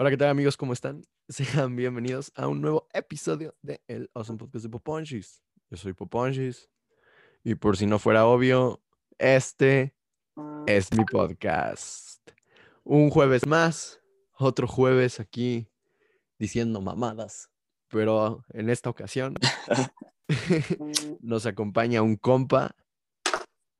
Hola, ¿qué tal amigos? ¿Cómo están? Sean bienvenidos a un nuevo episodio de El Awesome Podcast de Poponchis. Yo soy Poponchis y por si no fuera obvio, este es mi podcast. Un jueves más, otro jueves aquí diciendo mamadas, pero en esta ocasión nos acompaña un compa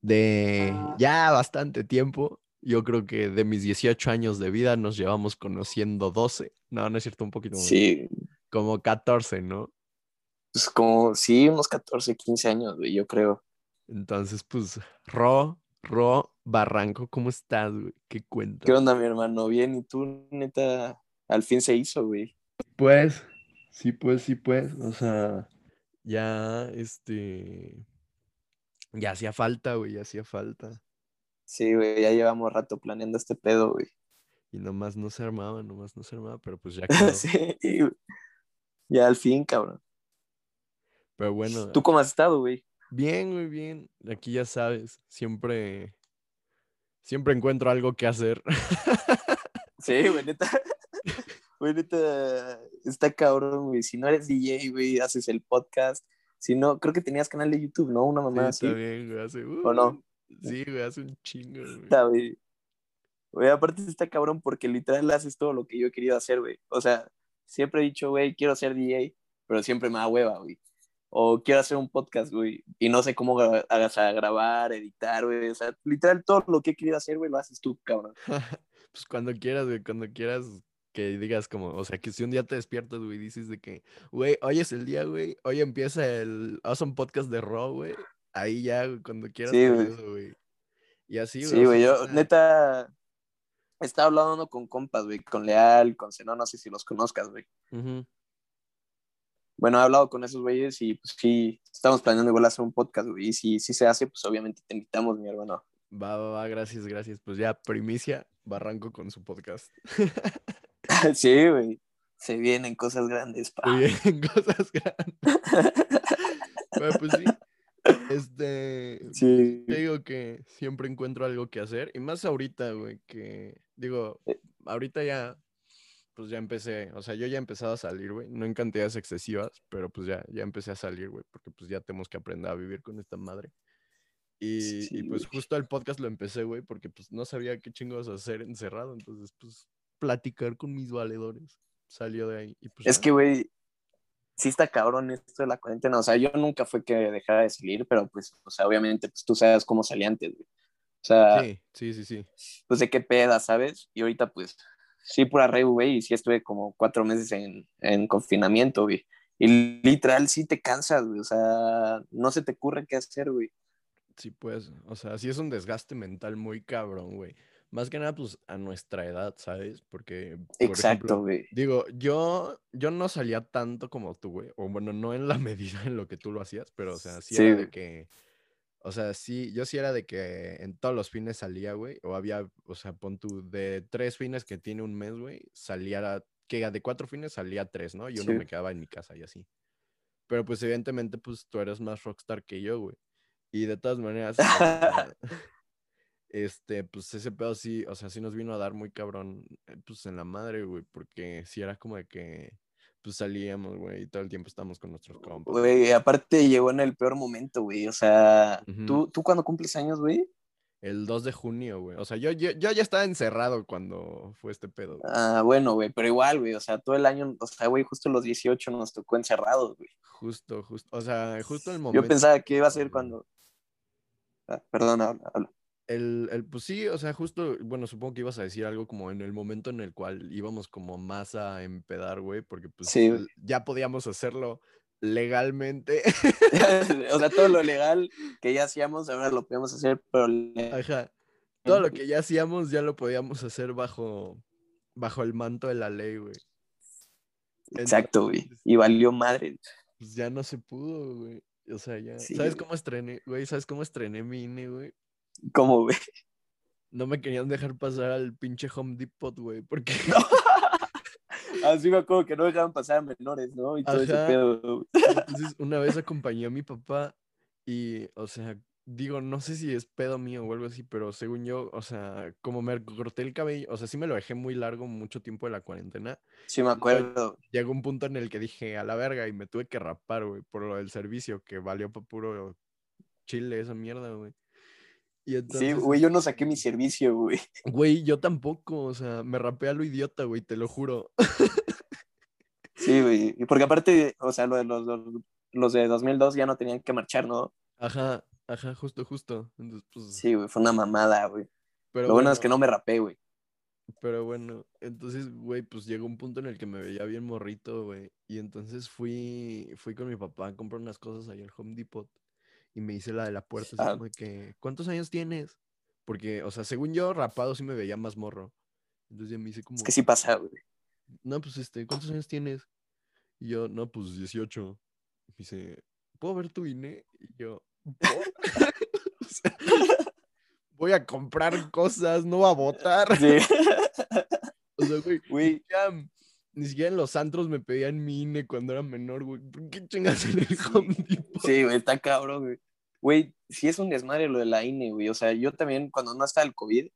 de ya bastante tiempo. Yo creo que de mis 18 años de vida nos llevamos conociendo 12. No, no es cierto, un poquito más. Sí, Como 14, ¿no? pues como, sí, unos 14, 15 años, güey, yo creo. Entonces, pues, Ro, Ro Barranco, ¿cómo estás, güey? ¿Qué cuentas? ¿Qué onda, mi hermano? Bien, ¿y tú, neta? Al fin se hizo, güey. Pues, sí, pues, sí, pues. O sea, ya, este. Ya hacía falta, güey, ya hacía falta. Sí, güey, ya llevamos rato planeando este pedo, güey. Y nomás no se armaba, nomás no se armaba, pero pues ya quedó. sí. Ya al fin, cabrón. Pero bueno, ¿Tú cómo has estado, güey? bien, muy bien. Aquí ya sabes, siempre. Siempre encuentro algo que hacer. Sí, güey, neta. Güey, neta, está cabrón, güey. Si no eres DJ, güey, haces el podcast. Si no, creo que tenías canal de YouTube, ¿no? Una Sí, mamá así. está bien, güey, hace. ¿O no? Sí, güey, hace un chingo, güey. Está, güey. Güey, aparte está cabrón porque literal haces todo lo que yo he querido hacer, güey. O sea, siempre he dicho, güey, quiero ser DJ, pero siempre me da hueva, güey. O quiero hacer un podcast, güey, y no sé cómo gra- hagas a grabar, editar, güey. O sea, literal todo lo que he querido hacer, güey, lo haces tú, cabrón. Pues cuando quieras, güey, cuando quieras que digas como, o sea, que si un día te despiertas, güey, dices de que, güey, hoy es el día, güey, hoy empieza el Awesome Podcast de Raw, güey, ahí ya, güey, cuando quieras Sí, güey. güey. Y así, Sí, o güey, sea, yo neta estaba hablando con compas, güey, con Leal, con Zenón, no sé si los conozcas, güey. Bueno, he hablado con esos güeyes y pues sí, estamos planeando igual hacer un podcast, güey. Y si, si se hace, pues obviamente te invitamos, mi hermano. Va, va, va, gracias, gracias. Pues ya, primicia, Barranco con su podcast. sí, güey. Se vienen cosas grandes, pa. Muy bien, cosas grandes. Bueno, pues sí. Este, Sí. te digo que siempre encuentro algo que hacer. Y más ahorita, güey, que digo, Eh. ahorita ya, pues ya empecé, o sea, yo ya he empezado a salir, güey, no en cantidades excesivas, pero pues ya, ya empecé a salir, güey, porque pues ya tenemos que aprender a vivir con esta madre. Y, y Sí, pues güey. justo el podcast lo empecé, güey, porque pues no sabía qué chingos hacer encerrado, entonces pues platicar con mis valedores salió de ahí. Y, pues, Es que, güey, sí está cabrón esto de la cuarentena. O sea, yo nunca fue que dejara de salir, pero pues, o sea, obviamente, pues tú sabes cómo salí antes, güey. O sea, Sí, sí, sí, sí. pues de qué peda, ¿sabes? Y ahorita, pues, sí, pura re, güey, y sí estuve como cuatro meses en, en confinamiento, güey. Y literal, sí te cansas, güey. O sea, no se te ocurre qué hacer, güey. Sí, pues, o sea, sí es un desgaste mental muy cabrón, güey. Más que nada, pues, a nuestra edad, ¿sabes? Porque, por Exacto, güey. digo, yo, yo no salía tanto como tú, güey. O bueno, no en la medida en lo que tú lo hacías, pero, o sea, sí Sí, era de que, o sea, sí, yo sí era de que en todos los fines salía, güey. O había, o sea, pon tú, de tres fines que tiene un mes, güey, salía, que de cuatro fines salía tres, ¿no? Y uno Sí. me quedaba en mi casa y así. Pero, pues, evidentemente, pues, tú eres más rockstar que yo, güey. Y de todas maneras, este, pues ese pedo sí, o sea, sí nos vino a dar muy cabrón, eh, pues en la madre, güey, porque sí era como de que, pues salíamos, güey, y todo el tiempo estábamos con nuestros compas. Güey, aparte llegó en el peor momento, güey. O sea. ¿tú, ¿tú cuándo cumples años, güey? El 2 de junio, güey. O sea, yo, yo, yo ya estaba encerrado cuando fue este pedo. güey. Ah, bueno, güey, pero igual, güey. O sea, todo el año, o sea, güey, justo los 18 nos tocó encerrados, güey. Justo, justo. O sea, justo el momento. Yo pensaba que iba a ser cuando. Ah, perdón, habla, habla. El, el, pues sí, o sea, justo, bueno, supongo que ibas a decir algo como en el momento en el cual íbamos como más a empedar, güey, porque pues Sí, ya podíamos hacerlo legalmente. o sea, todo lo legal que ya hacíamos, ahora lo podemos hacer, pero Ajá. Todo lo que ya hacíamos ya lo podíamos hacer bajo, bajo el manto de la ley, güey. exacto, güey. Y valió madre. Pues ya no se pudo, güey. O sea, ya. Sí, ¿Sabes güey. cómo estrené, güey? ¿Sabes cómo estrené mi INE, güey? ¿Cómo, güey? No me querían dejar pasar al pinche Home Depot, güey, porque Así me acuerdo que no dejaban pasar a menores, ¿no? Y todo ese pedo. güey. entonces una vez acompañé a mi papá y, o sea, digo, no sé si es pedo mío o algo así, pero según yo, o sea, como me corté el cabello, o sea, sí me lo dejé muy largo mucho tiempo de la cuarentena. Sí, me acuerdo. Llegó un punto en el que dije, a la verga, y me tuve que rapar, güey, por lo del servicio, que valió para puro chile esa mierda, güey. Y Sí, güey, yo no saqué mi servicio, güey. güey, yo tampoco, o sea, me rapé a lo idiota, güey, te lo juro. Sí, güey. Y porque aparte, o sea, los, los, los de 2002 ya no tenían que marchar, ¿no? Ajá, ajá, justo, justo. Entonces, pues, Sí, güey, fue una mamada, güey. pero Lo bueno es que no me rapé, güey. Pero bueno, entonces, güey, pues llegó un punto en el que me veía bien morrito, güey. Y entonces fui, fui con mi papá a comprar unas cosas ahí al Home Depot. Y me hice la de la puerta, así Ah. como de que, ¿cuántos años tienes? Porque, o sea, según yo, rapado sí me veía más morro. Entonces ya me hice como, Es que sí pasa, güey. no, pues este, ¿cuántos años tienes? Y yo, no, pues 18. Y me dice, ¿puedo ver tu INE? Y yo, "¿Por?". O sea, voy a comprar cosas, no a votar. Sí. O sea, güey, Güey, ya, ni siquiera en los antros me pedían mi INE cuando era menor, güey. ¿Por qué chingas en el Home Depot? sí, güey, está cabrón, güey. Güey, sí es un desmadre lo de la INE, güey. O sea, yo también, cuando no estaba el COVID,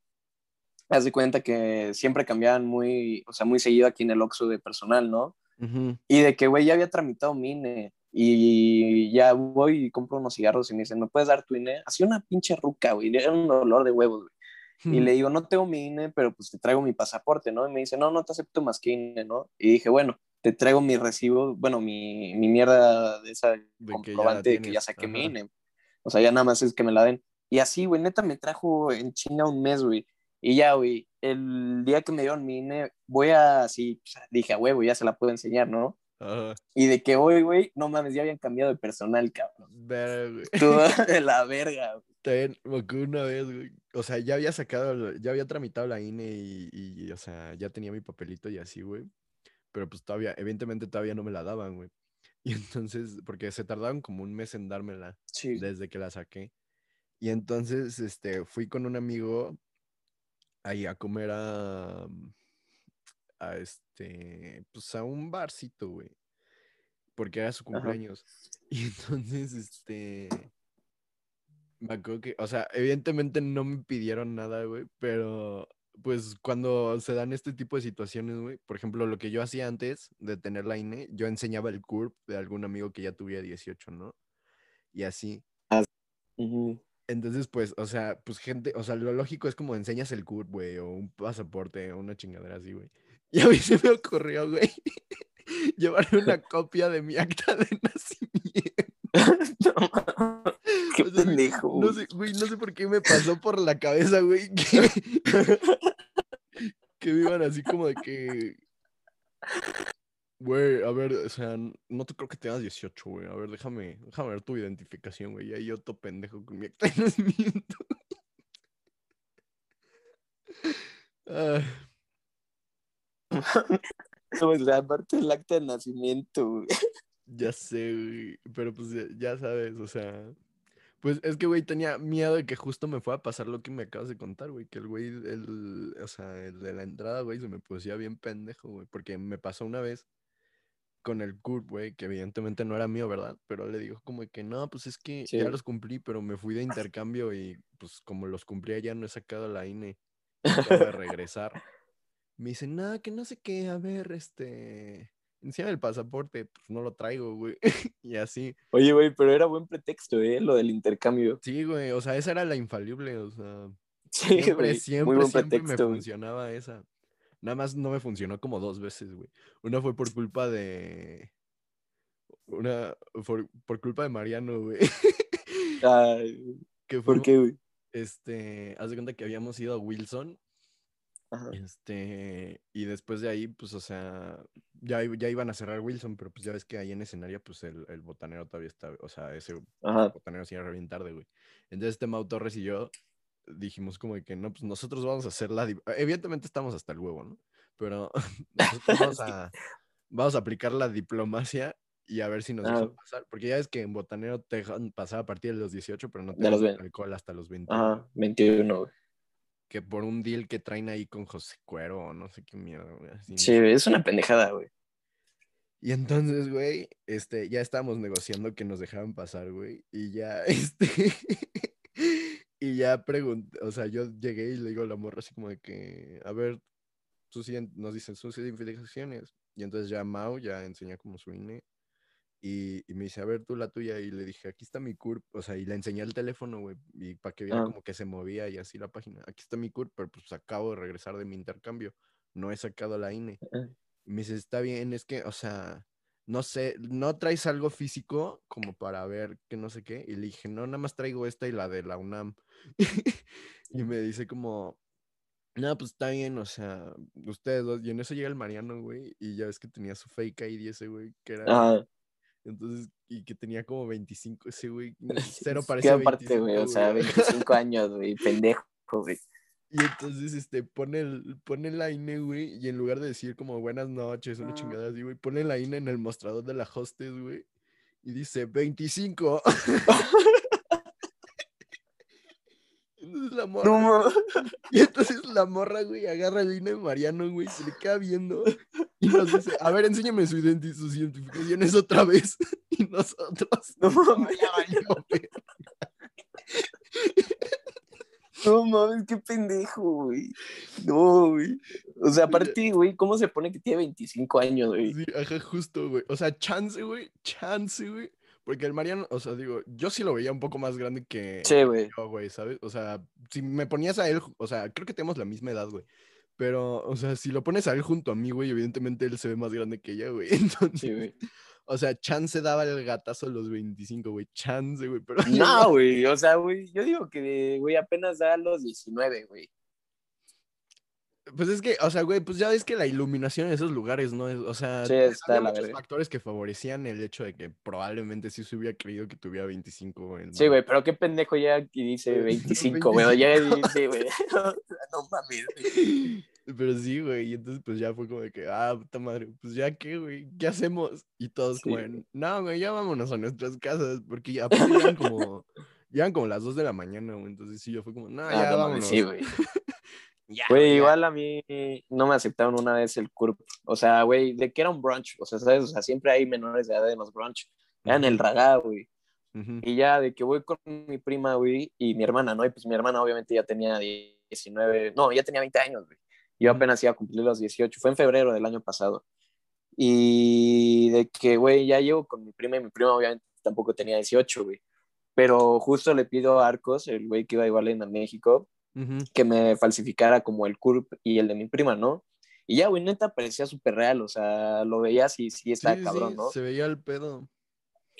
haz de cuenta que siempre cambiaban muy, o sea, muy seguido aquí en el Oxxo de personal, ¿no? Ujú. Y de que, güey, ya había tramitado mi INE y ya voy y compro unos cigarros y me dicen, ¿me puedes dar tu INE? Así una pinche ruca, güey, era un dolor de huevos, güey. Y le digo, no tengo mi INE, pero pues te traigo mi pasaporte, ¿no? Y me dice, no, no te acepto más que INE, ¿no? Y dije, bueno, te traigo mi recibo, bueno, mi, mi mierda de esa De que comprobante de que ya saqué mi ajá. INE. O sea, ya nada más es que me la den. Y así, güey, neta me trajo en China un mes, güey. Y ya, güey, el día que me dieron mi INE, voy a, así, pues, dije, a huevo, ya se la puedo enseñar, ¿no? Ajá. Y de que voy, güey, no mames, ya habían cambiado de personal, cabrón. Verga, güey. Todo de la verga, güey. También una vez, güey. O sea, ya había sacado, ya había tramitado la INE y, y, o sea, ya tenía mi papelito y así, güey. Pero pues todavía, evidentemente todavía no me la daban, güey. Y entonces, porque se tardaron como un mes en dármela Sí. desde que la saqué. Y entonces, este, fui con un amigo ahí a comer a, a este, pues a un barcito, güey. Porque era su cumpleaños. Y entonces, este, me acuerdo que, o sea, evidentemente no me pidieron nada, güey, pero pues cuando se dan este tipo de situaciones, güey, por ejemplo, lo que yo hacía antes de tener la INE, yo enseñaba el CURP de algún amigo que ya tuviera 18, ¿no? Y así. Ujú. Entonces, pues, o sea, pues gente, o sea, lo lógico es como enseñas el CURP, güey, o un pasaporte, o una chingadera así, güey. Y a mí se me ocurrió, güey, llevarme una copia de mi acta de nacimiento. No Qué güey. No sé, güey, no sé por qué me pasó por la cabeza, güey, que, que me iban así como de que... Güey, a ver, o sea, no te creo que tengas 18, güey. A ver, déjame, déjame ver tu identificación, güey. Y ahí yo todo pendejo con mi acta de nacimiento. Ah, sea, aparte del acta de nacimiento, güey. ya sé, güey. Pero pues ya, ya sabes, o sea... Pues es que, güey, tenía miedo de que justo me fuera a pasar lo que me acabas de contar, güey. Que el güey, el, o sea, el de la entrada, güey, se me pusía bien pendejo, güey. Porque me pasó una vez con el CURP, güey, que evidentemente no era mío, ¿verdad? Pero le dijo como que no, pues es que Sí. ya los cumplí, pero me fui de intercambio y pues como los cumplía ya no he sacado la INE. Acabo de regresar. Me dice, nada, que no sé qué, a ver, este... Encima del pasaporte, pues no lo traigo, güey. y así. Oye, güey, pero era buen pretexto, ¿eh? Lo del intercambio. Sí, güey, o sea, esa era la infalible, o sea... Sí, Siempre, güey. siempre, Muy buen siempre me pretexto, güey. funcionaba esa. Nada más no me funcionó como dos veces, güey. Una fue por culpa de. Una. Por, por culpa de Mariano, güey. Ay, que ¿Por qué, güey? Este. Haz de cuenta que habíamos ido a Wilson. Ajá. Este. Y después de ahí, pues, o sea. Ya, ya iban a cerrar Wilson, pero pues ya ves que ahí en escenario, pues el, el botanero todavía está. O sea, ese Ajá. botanero se iba bien tarde, güey. Entonces, este Mau Torres y yo dijimos como de que no, pues nosotros vamos a hacer la... Evidentemente estamos hasta el huevo, ¿no? Pero nosotros vamos a, vamos a aplicar la diplomacia y a ver si nos dejan Ajá. pasar. Porque ya es que en Botanero te dejan pasar a partir de los 18, pero no te De los dejan alcohol hasta los 20. Ajá, 21, güey. Que por un deal que traen ahí con José Cuero o no sé qué mierda, güey. así, Sí, es una pendejada, güey. Y entonces, güey, este, ya estábamos negociando que nos dejaran pasar, güey. Y ya, este, Y ya pregunté, o sea, yo llegué y le digo a la morra así como de que, a ver, sus nos dicen sus identificaciones. Y entonces ya Mau ya enseña como su INE. Y, y me dice, a ver tú la tuya. Y le dije, aquí está mi CURP. O sea, y le enseñé el teléfono, güey. Y para que viera Ah. como que se movía y así la página. Aquí está mi CURP, pero pues acabo de regresar de mi intercambio. No he sacado la INE. Y me dice, está bien, es que, o sea, no sé, ¿no traes algo físico como para ver que no sé qué? Y le dije, no, nada más traigo esta y la de la UNAM. y me dice como, no, pues está bien, o sea, ustedes dos. Y en eso llega el Mariano, güey, y ya ves que tenía su fake ID ese, güey, que era... Entonces, y que tenía como 25 ese, güey. Cero parece que aparte, güey, o sea, 25 años, güey, pendejo, güey. Y entonces, este, pone, el, pone la INE, güey, y en lugar de decir como buenas noches, una chingada así, güey, pone la INE en el mostrador de la hostess, güey, y dice 25. la morra, No, ma- y entonces la morra, güey, agarra el INE de Mariano, güey, se le queda viendo, y nos dice, a ver, enséñame su sus identificaciones otra vez, y nosotros, no "No, mames, ya valió, güey". no mames, qué pendejo, güey. No, güey. O sea, aparte, güey, ¿cómo se pone que tiene 25 años, güey? Sí, ajá, justo, güey. O sea, chance, güey. Chance, güey. Porque el Mariano, o sea, digo, yo sí lo veía un poco más grande que Sí, güey. yo, güey, ¿sabes? O sea, si me ponías a él, o sea, creo que tenemos la misma edad, güey. Pero, o sea, si lo pones a él junto a mí, güey, evidentemente él se ve más grande que ella, güey. Entonces, Sí, güey. o sea, chance daba el gatazo a los 25, güey. Chance, güey. Pero No, güey. O sea, güey, yo digo que, güey, apenas da los 19, güey. Pues es que, o sea, güey, pues ya ves que la iluminación en esos lugares, ¿no? Es, o sea, Sí, había muchos verga. factores que favorecían el hecho de que probablemente sí se hubiera creído que tuviera 25, güey. el Sí, güey, pero qué pendejo ya aquí dice 25, güey. Ya dice, güey. No mames. güey. Pero sí, güey, y entonces pues ya fue como de que, ah, puta madre, pues ya qué, güey, ¿qué hacemos? Y todos como, Sí, en, no, güey, ya vámonos a nuestras casas, porque ya aparte eran como, eran como las 2 de la mañana, güey, entonces sí, yo fue como, no, Ah, ya no vámonos. mames, sí, güey. Ya, Güey, ya". igual a mí no me aceptaron una vez el CURP. O sea, güey, de que era un brunch. O sea, ¿sabes? O sea, siempre hay menores de edad en los brunch. Era en el Ragá, güey. Ujú, Y ya de que voy con mi prima, güey, y mi hermana, ¿no? Y pues mi hermana obviamente ya tenía 19, no, ya tenía 20 años, güey. Yo apenas iba a cumplir los 18. Fue en febrero del año pasado. Y de que, güey, ya llego con mi prima y mi prima obviamente tampoco tenía 18, güey. Pero justo le pido a Arcos, el güey que iba igual en México, que me falsificara como el CURP y el de mi prima, ¿no? Y ya, güey, neta parecía súper real, o sea, lo veías y sí sí, cabrón, sí, ¿no? se veía el pedo.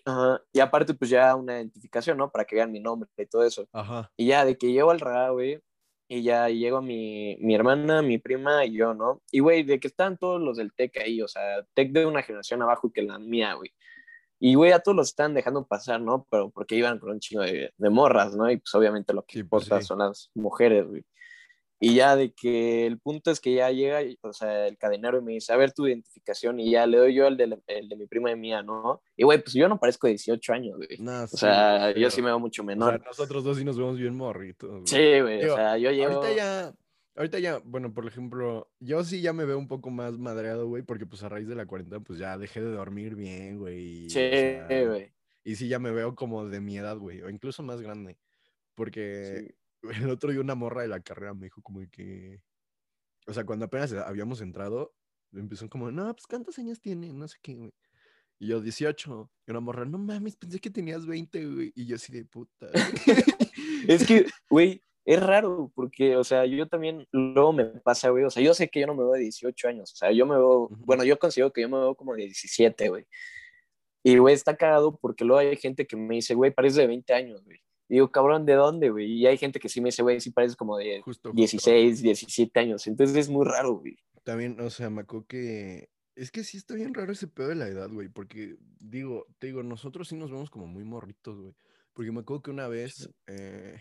Ajá. Y aparte, pues ya una identificación, ¿no? Para que vean mi nombre y todo eso. Ajá. Y ya, de que llego al RAA, güey, y ya llego mi, mi hermana, mi prima y yo, ¿no? Y, güey, de que están todos los del TEC ahí, o sea, TEC de una generación abajo que la mía, güey. Y, güey, a todos los están dejando pasar, ¿no? Pero porque iban con un chingo de, de morras, ¿no? Y pues obviamente lo que Sí, pues, importa sí. son las mujeres, güey. Y ya de que el punto es que ya llega, o sea, el cadenero y me dice, a ver tu identificación, y ya le doy yo el de, la- el de mi prima y mía, ¿no? Y, güey, pues yo no parezco de 18 años, güey. Nah, O sea, yo sí me veo mucho o sea, menor. nosotros dos sí nos vemos bien morritos. güey. Sí, güey, Digo, o sea, yo llevo... Ahorita ya, ahorita ya, bueno, por ejemplo, yo sí ya me veo un poco más madreado, güey, porque pues a raíz de la cuarentena, pues ya dejé de dormir bien, güey. y, o Sí, sea, güey. y sí ya me veo como de mi edad, güey, o incluso más grande. Porque Sí. el otro día una morra de la carrera me dijo como que, o sea, cuando apenas habíamos entrado, empezó como, no, pues ¿cuántos años tiene? No sé qué, güey. Y yo, 18. Y una morra, no mames, pensé que tenías 20, güey. Y yo así de puta. Es que, güey, es raro porque, o sea, yo también luego me pasa, güey, o sea, yo sé que yo no me veo de 18 años, o sea, yo me veo, bueno, yo considero que yo me veo como de 17, güey. Y, güey, está cagado porque luego hay gente que me dice, güey, pareces de 20 años, güey. Y digo, cabrón, ¿de dónde, güey? Y hay gente que sí me dice, güey, sí pareces como de Justo, justo. 16, 17 años. Entonces es muy raro, güey. También, o sea, me acuerdo que. Es que sí está bien raro ese pedo de la edad, güey. Porque, digo, te digo, nosotros sí nos vemos como muy morritos, güey. Porque me acuerdo que una vez eh,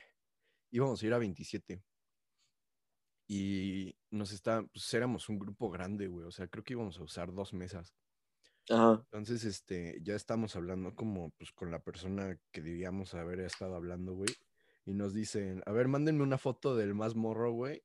íbamos a ir a 27. Y nos está, pues éramos un grupo grande, güey. O sea, creo que íbamos a usar dos mesas. Ajá. Entonces, este, ya estamos hablando como, pues, con la persona que debíamos haber estado hablando, güey. Y nos dicen, a ver, mándenme una foto del más morro, güey.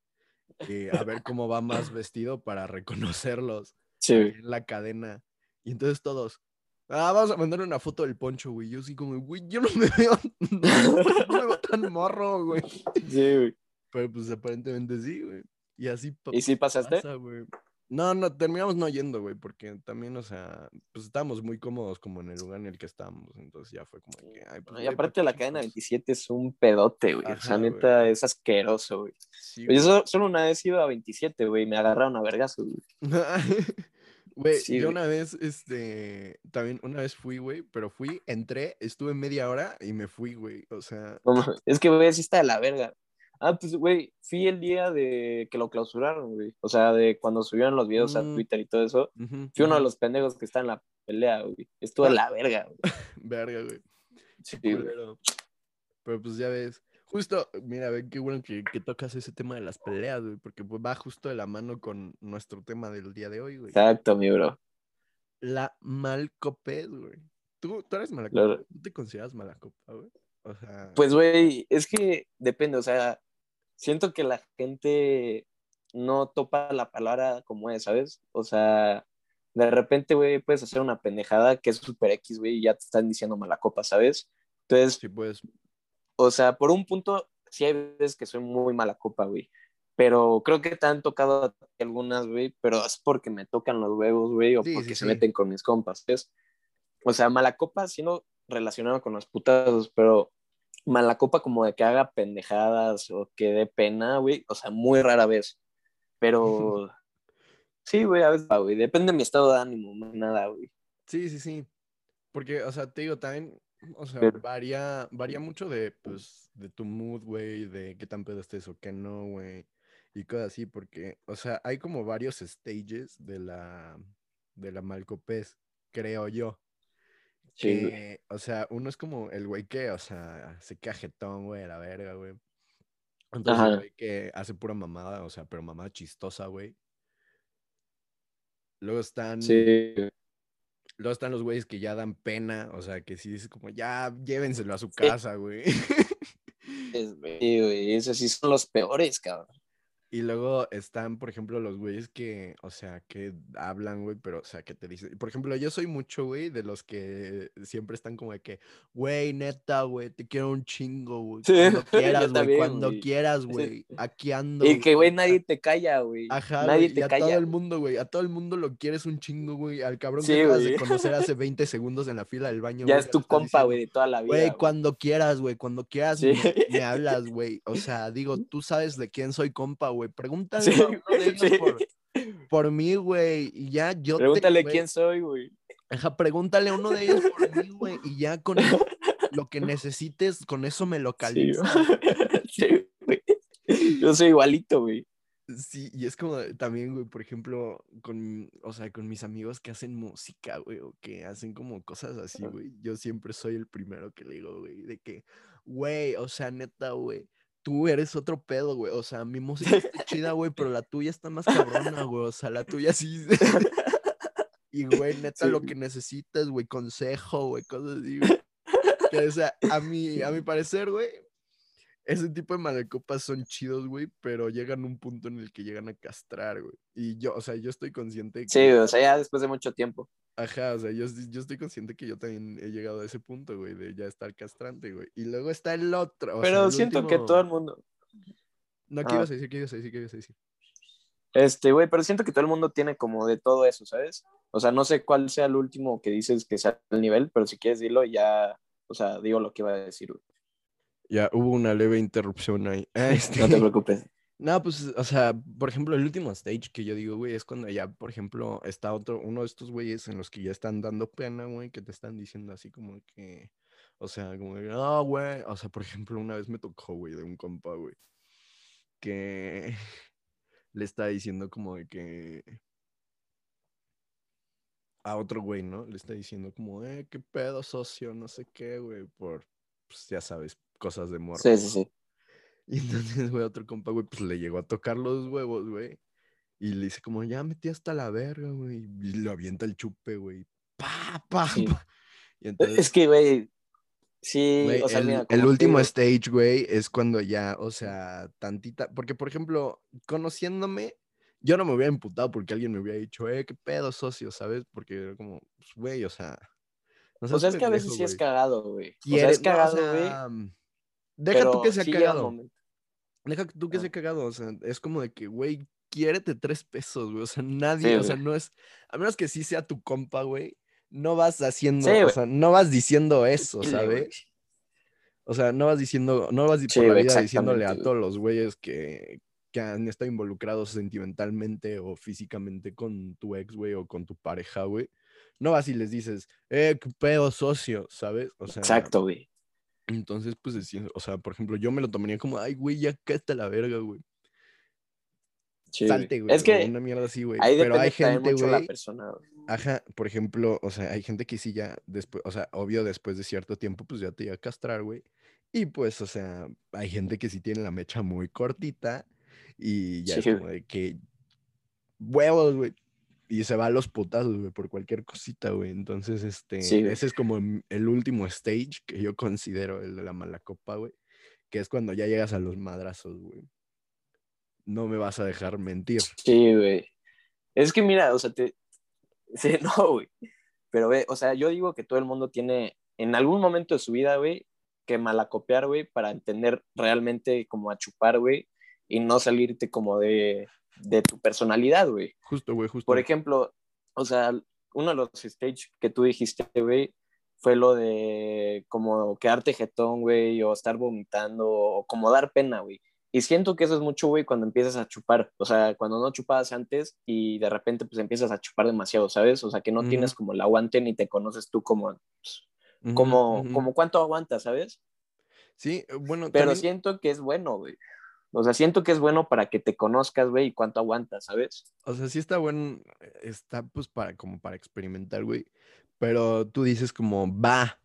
eh, a ver cómo va más vestido para reconocerlos Sí, en la cadena. Y entonces todos, Ah, vamos a mandar una foto del poncho, güey. Yo sí como, güey, yo no me veo, no me veo tan morro, güey. Sí, güey. Pero pues aparentemente sí, güey. Y así ¿Y si pasaste? pasa, güey. No, no, terminamos no yendo, güey, porque también, o sea, pues estábamos muy cómodos como en el lugar en el que estábamos, entonces ya fue como que, ay, pues, Y güey, ¿pa' aparte la cadena chingos? 27 es un pedote, güey. o sea, güey. neta, es asqueroso, güey. Sí, Yo so- solo una vez iba a 27, güey, y me agarraron a vergazos, güey. Güey, Sí, yo una vez, este, también una vez fui, güey, pero fui, entré, estuve media hora y me fui, güey, o sea, No es que, güey, sí está de la verga. Ah, pues, güey, fui el día de que lo clausuraron, güey. O sea, de cuando subieron los videos a Mm. Twitter y todo eso. Fui uno de los pendejos que está en la pelea, güey. Estuvo de Ah. la verga, güey. verga, güey. Sí, güey. Pero pues ya ves, justo, mira, ven qué bueno que, que tocas ese tema de las peleas, güey, porque pues va justo de la mano con nuestro tema del día de hoy, güey. Exacto, mi bro. La malcopez, güey. ¿Tú, tú eres malacopa? Claro. ¿Tú te consideras malacopa, güey? O sea, Pues, güey, es que depende, o sea, siento que la gente no topa la palabra como es, ¿sabes? O sea, de repente, güey, puedes hacer una pendejada que es super X, güey, y ya te están diciendo mala copa, ¿sabes? Entonces, sí, pues, o sea, por un punto, sí hay veces que soy muy mala copa, güey. Pero creo que te han tocado algunas, güey, pero es porque me tocan los huevos, güey, o Sí, porque sí, se sí. meten con mis compas, ¿sabes? O sea, mala copa siendo relacionado con los putazos, pero mala copa como de que haga pendejadas o que dé pena, güey, o sea, muy rara vez. Pero sí, güey, a veces, güey, depende de mi estado de ánimo, nada, güey. sí, sí, sí. Porque, o sea, te digo, también, o sea, Pero- varía, varía mucho de, pues, de tu mood, güey, de qué tan pedo estés o qué no, güey, y cosas así, porque, o sea, hay como varios stages de la, de la malcopez, creo yo. Sí, que, o sea, uno es como el güey que, o sea, se queda jetón, güey, a la verga, güey. Entonces, el güey que hace pura mamada, o sea, pero mamada chistosa, güey. Luego están, Sí. Luego están los güeyes que ya dan pena, o sea, que sí dices como, ya, llévenselo a su casa, güey. Es- sí, güey, esos sí son los peores, cabrón. Y luego están, por ejemplo, los güeyes que, o sea, que hablan, güey, pero, o sea, que te dicen. Por ejemplo, yo soy mucho, güey, de los que siempre están como de que, güey, neta, güey, te quiero un chingo, güey. Sí, Cuando quieras, güey, cuando quieras, güey. Aquí ando. Y que, güey, a- nadie te calla, güey. Ajá, nadie güey, y te a calla. todo el mundo, güey, a todo el mundo lo quieres un chingo, güey. Al cabrón Sí, que acabas de conocer hace 20 segundos en la fila del baño, Ya es tu compa, güey, de toda la vida. Güey, güey. cuando quieras, güey, cuando quieras Sí. me, me hablas, güey. O sea, digo, tú sabes de quién soy compa, güey. Pregúntale Sí, a uno de ellos sí. por, por mí, güey. Y ya yo Pregúntale güey, quién soy, güey. Ajá, pregúntale a uno de ellos por mí, güey. Y ya con eso, lo que necesites, con eso me Sí, localizas. Sí, güey. Yo soy igualito, güey. Sí, y es como también, güey, por ejemplo, con, o sea, con mis amigos que hacen música, güey, o que hacen como cosas así, güey. Yo siempre soy el primero que le digo, güey, de que, güey, o sea, neta, güey, tú eres otro pedo, güey. O sea, mi música está chida, güey, pero la tuya está más cabrona, güey. O sea, la tuya sí. y, güey, neta, Sí. lo que necesitas, güey, consejo, güey, cosas así, güey. Que, o sea, a mi, a mi parecer, güey, ese tipo de malacopas son chidos, güey, pero llegan a un punto en el que llegan a castrar, güey. Y yo, o sea, yo estoy consciente que... Sí, o sea, ya después de mucho tiempo. Ajá, o sea, yo, yo estoy consciente que yo también he llegado a ese punto, güey, de ya estar castrante, güey. Y luego está el otro. o sea, Pero el siento que todo el mundo. No, ¿qué Ah. ibas a decir? ¿Qué ibas a decir? ¿Qué ibas a decir? Este, güey, pero siento que todo el mundo tiene como de todo eso, ¿sabes? O sea, no sé cuál sea el último que dices que sea el nivel, pero si quieres dilo, ya, o sea, digo lo que iba a decir, güey. Ya, hubo una leve interrupción ahí. Ah, este, No te preocupes. No, pues, o sea, por ejemplo, el último stage que yo digo, güey, es cuando ya, por ejemplo, está otro, uno de estos güeyes en los que ya están dando pena, güey, que te están diciendo así como que, o sea, como de, no, güey, o sea, por ejemplo, una vez me tocó, güey, de un compa, güey, que le está diciendo como de que a otro güey, ¿no? Le está diciendo como, eh, qué pedo, socio, no sé qué, güey, por, pues, ya sabes, cosas de morro. Sí, sí, sí. Y entonces, güey, otro compa, güey, pues le llegó a tocar los huevos, güey. Y le dice como, ya metí hasta la verga, güey. Y lo avienta el chupe, güey. Pa, pa, Sí. pa. Y entonces, Es que, güey, sí, güey, o sea, el, mira, el último stage, güey, es cuando ya, o sea, tantita. Porque, por ejemplo, conociéndome, yo no me hubiera imputado porque alguien me hubiera dicho, eh, qué pedo, socio, ¿sabes? Porque era como, pues, güey, o sea, No O sea, es que a veces sí es cagado, güey. O sea, es cagado, güey. sea, Deja tú que sea sí llega un cagado. Deja tú que Ah. sea cagado. O sea, es como de que, güey, quiérete tres pesos, güey. O sea, nadie, Sí, o sea, no es. A menos que sí sea tu compa, güey. No vas haciendo, Sí, o sea, no vas diciendo eso. ¿sabes? O sea, no vas diciendo, no vas Sí, por la vida diciéndole a todos los güeyes que, que han estado involucrados sentimentalmente o físicamente con tu ex, güey, o con tu pareja, güey. No vas y les dices, eh, qué pedo socio, ¿sabes? O sea, Exacto, güey. Entonces, pues, o sea, por ejemplo, yo me lo tomaría como, ay, güey, ya a la verga, güey. Sí, güey. Salte, güey. Es que una mierda así, güey. Pero hay gente, mucho la güey. persona, güey. Ajá, por ejemplo, o sea, hay gente que sí ya después, o sea, obvio después de cierto tiempo, pues ya te iba a castrar, güey. Y pues, o sea, hay gente que sí tiene la mecha muy cortita y ya Sí, es como güey. de que huevos, güey. Y se va a los putazos, güey, por cualquier cosita, güey. Entonces, este, Sí, güey. ese es como el último stage que yo considero el de la mala copa, güey. Que es cuando ya llegas a los madrazos, güey. No me vas a dejar mentir. Sí, güey. Es que mira, o sea, te... Sí, no, güey. Pero, ve, o sea, yo digo que todo el mundo tiene en algún momento de su vida, güey, que malacopiar, güey, para entender realmente como a chupar, güey, y no salirte como de, de tu personalidad, güey. Justo, güey, justo. Por ejemplo, o sea, uno de los stage que tú dijiste, güey, fue lo de como quedarte jetón, güey, o estar vomitando, o como dar pena, güey. Y siento que eso es mucho, güey, cuando empiezas a chupar. O sea, cuando no chupabas antes y de repente pues empiezas a chupar demasiado, ¿sabes? O sea, que no tienes como el aguante ni te conoces tú como, pues, como, ujú. como cuánto aguantas, ¿sabes? Sí, eh, bueno, Pero también- siento que es bueno, güey. O sea, siento que es bueno para que te conozcas, güey, y cuánto aguantas, ¿sabes? O sea, sí está bueno, está pues para como para experimentar, güey. Pero tú dices como, va,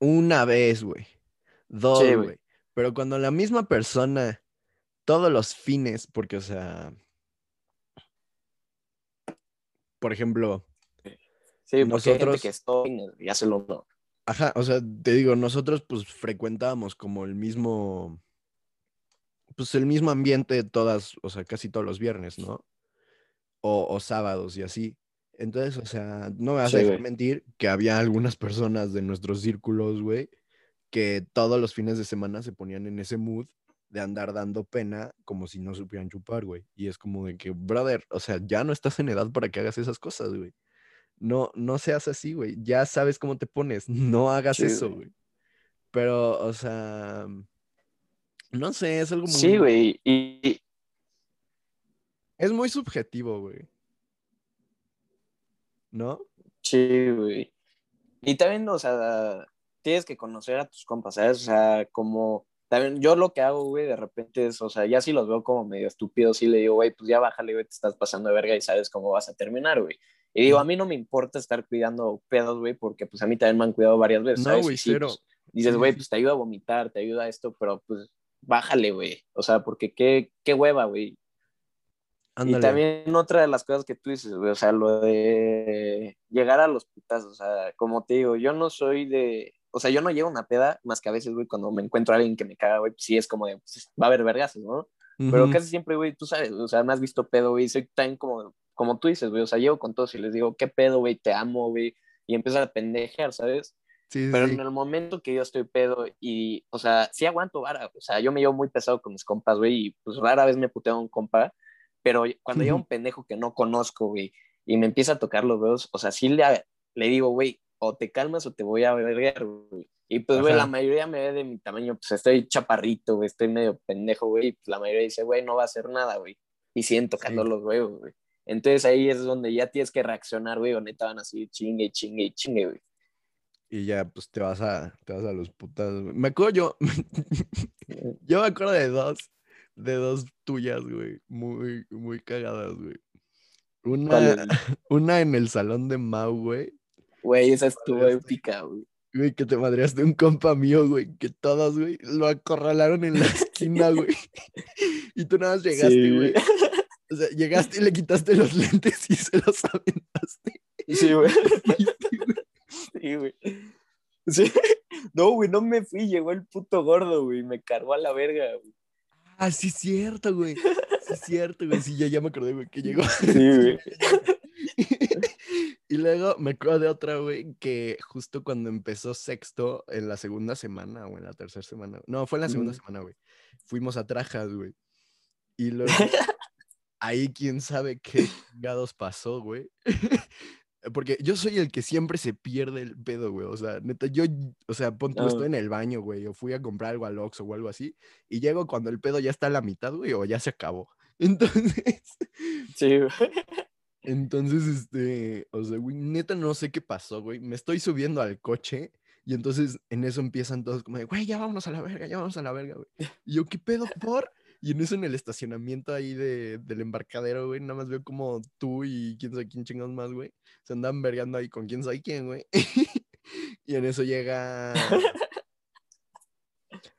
una vez, güey. Dos, Sí, güey. Pero cuando la misma persona, todos los fines, porque, o sea, por ejemplo, Sí, Nosotros- que es todo fines, y hace lo ajá, o sea, te digo, nosotros pues frecuentábamos como el mismo, pues el mismo ambiente todas, o sea, casi todos los viernes, ¿no? O, o sábados y así. Entonces, o sea, no me vas Sí, a dejar güey. mentir que había algunas personas de nuestros círculos, güey, que todos los fines de semana se ponían en ese mood de andar dando pena como si no supieran chupar, güey. Y es como de que, brother, o sea, ya no estás en edad para que hagas esas cosas, güey. No, no seas así, güey. Ya sabes cómo te pones. No hagas Sí, eso, güey. Pero, o sea, no sé, es algo muy... Sí, güey. Y, Es muy subjetivo, güey. ¿No? sí, güey. Y también, o sea, tienes que conocer a tus compas, ¿sabes? O sea, como también yo lo que hago, güey, de repente es, o sea, ya si los veo como medio estúpidos, sí le digo, güey, pues ya bájale, güey, te estás pasando de verga y sabes cómo vas a terminar, güey. Y digo, a mí no me importa estar cuidando pedos, güey, porque pues a mí también me han cuidado varias veces, No, güey, sí, cero. pues, dices, güey, pues te ayuda a vomitar, te ayuda a esto, pero pues bájale, güey. O sea, porque qué, qué hueva, güey. Y también otra de las cosas que tú dices, güey, o sea, lo de llegar a los putas, o sea, como te digo, yo no soy de, o sea, yo no llevo una peda, más que a veces, güey, cuando me encuentro a alguien que me caga, güey, pues sí es como de, pues, va a haber vergazos, ¿no? Pero casi siempre, güey, tú sabes, o sea, me has visto pedo, güey, soy tan como, como tú dices, güey, o sea, llego con todos y les digo, ¿qué pedo, güey? Te amo, güey, y empiezo a pendejear, ¿sabes? Sí, Pero sí. en el momento que yo estoy pedo y, o sea, sí aguanto vara, o sea, yo me llevo muy pesado con mis compas, güey, y pues rara vez me puteo a un compa, pero cuando llega un pendejo que no conozco, güey, y me empieza a tocar los dedos, o sea, sí le, le digo, güey, o te calmas o te voy a verguer, güey. Y pues, güey, la mayoría me ve de mi tamaño, pues estoy chaparrito, güey, estoy medio pendejo, güey, y pues la mayoría dice, güey, no va a hacer nada, güey. Y siguen tocando Sí. los huevos, güey. Entonces ahí es donde ya tienes que reaccionar, güey, o neta van así chingue, chingue, chingue, güey. Y ya, pues te vas a, te vas a los putas. Me acuerdo yo, yo me acuerdo de dos, de dos tuyas, güey, muy, muy cagadas, güey. Una, una en el salón de Mau, güey, Güey, esa estuvo épica, güey. güey, que te madreaste un compa mío, güey, que todos, güey, lo acorralaron en la esquina, güey. Y tú nada más llegaste, Sí, güey. O sea, llegaste y le quitaste los lentes y se los aventaste. Sí, güey. Sí, güey. Sí. No, güey, no me fui, llegó el puto gordo, güey, me cargó a la verga, güey. Ah, sí, cierto, güey. Sí, cierto, güey. Sí, ya, ya me acordé, güey, que llegó. Sí, güey. Y luego me acuerdo de otra, güey, que justo cuando empezó sexto, en la segunda semana o en la tercera semana. No, fue en la segunda Mm. semana, güey. Fuimos a Trajas, güey. Y luego, ahí quién sabe qué chingados pasó, güey. Porque yo soy el que siempre se pierde el pedo, güey. O sea, neta, yo, o sea, pon tú, Ah. estoy en el baño, güey, o fui a comprar algo al Oxxo o algo así, y llego cuando el pedo ya está a la mitad, güey, o ya se acabó. Entonces, Sí, güey. entonces, este, o sea, güey, neta no sé qué pasó, güey. Me estoy subiendo al coche y entonces en eso empiezan todos como de, güey, ya vámonos a la verga, ya vamos a la verga, güey. Y yo, ¿qué pedo por? Y en eso en el estacionamiento ahí de, del embarcadero, güey, nada más veo como tú y quién sabe quién chingados más, güey, se andan vergando ahí con quién sabe quién, güey. y en eso llega...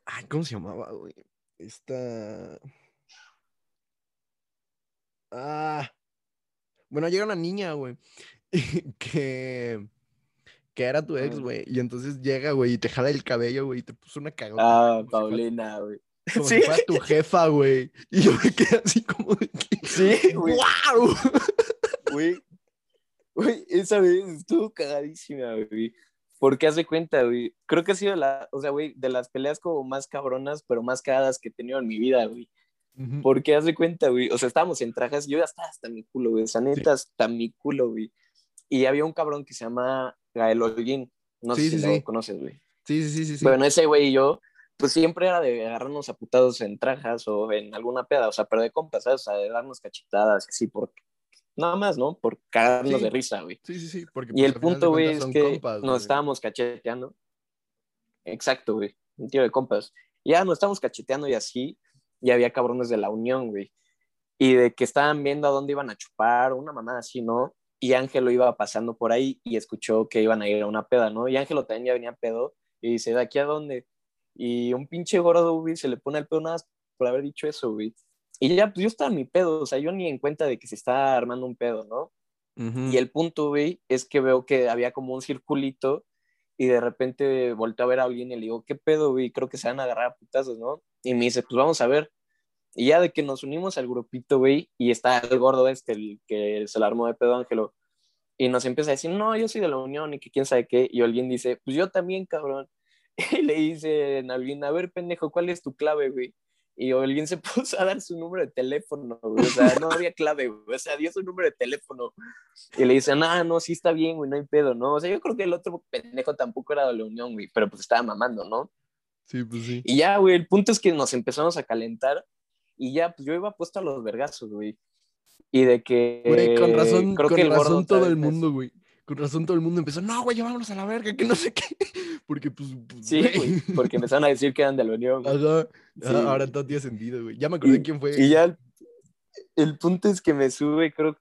Ay, ¿cómo se llamaba, güey? Esta... Ah... Bueno, llega una niña, güey, que, que era tu ex, Ah. güey. Y entonces llega, güey, y te jala el cabello, güey, y te puso una cagada. Ah, Paulina, güey. Como sí. si fuera tu jefa, güey. Y yo me quedé así como de que, Sí, güey. ¡Wow! Güey, güey, esa vez estuvo cagadísima, güey. Porque hace cuenta, güey. Creo que ha sido la, o sea, güey, de las peleas como más cabronas, pero más cagadas que he tenido en mi vida, güey. Ujú. Porque hace cuenta, güey. O sea, estábamos en trajas, yo ya estaba hasta mi culo, güey. O sea, neta, hasta mi culo, güey. Y había un cabrón que se llama Gael Holguín. No Sí, sé sí, si lo sí. conoces, güey. Sí, sí, sí, sí. sí. Bueno, ese güey y yo, pues siempre era de agarrarnos a putados en trajas o en alguna peda, o sea, pero de compas, ¿sabes? O sea, de darnos cachetadas, así, por nada más, ¿no? Por cagarnos Sí. de risa, güey. Sí, sí, sí. Porque, Y pues, el punto, güey, es que compas, nos estábamos cacheteando. Exacto, güey. Un tío de compas. Ya nos estábamos cacheteando y así, y había cabrones de la Unión, güey. Y de que estaban viendo a dónde iban a chupar, una mamá así, ¿no? Y Ángelo iba pasando por ahí y escuchó que iban a ir a una peda, ¿no? Y Ángelo también ya venía pedo y dice, ¿de aquí a dónde? Y un pinche gordo, güey, se le pone el pedo nada más por haber dicho eso, güey. Y ya, pues yo estaba en mi pedo, o sea, yo ni en cuenta de que se está armando un pedo, ¿no? Y el punto, güey, es que veo que había como un circulito y de repente volteo a ver a alguien y le digo, ¿qué pedo, güey? Creo que se van a agarrar a putazos, ¿no? Y me dice, pues vamos a ver. Y ya de que nos unimos al grupito, güey, y está el gordo este, el que se la armó de pedo Ángelo, y nos empieza a decir, no, yo soy de la Unión y que quién sabe qué, y alguien dice, pues yo también, cabrón. Y le dice a alguien, a ver, pendejo, ¿cuál es tu clave, güey? Y alguien se puso a dar su número de teléfono, güey. O sea, no había clave, güey. O sea, dio su número de teléfono. Y le dicen, ah, no, sí está bien, güey, no hay pedo, ¿no? O sea, yo creo que el otro pendejo tampoco era de la Unión, güey, pero pues estaba mamando, ¿no? Sí, pues sí. Y ya, güey, el punto es que nos empezamos a calentar y ya, pues yo iba puesto a los vergazos, güey. Y de que. Güey, con razón, creo con que el razón todo el mundo, güey. Con razón todo el mundo empezó, no, güey, ya vámonos a la verga, que no sé qué. Porque, pues, pues, Sí, güey, porque empezaron a decir que eran de la Unión. Ajá. Sí. Ah, ahora todo tiene sentido, güey. Ya me acordé quién fue. Y ya el, el punto es que me sube, creo.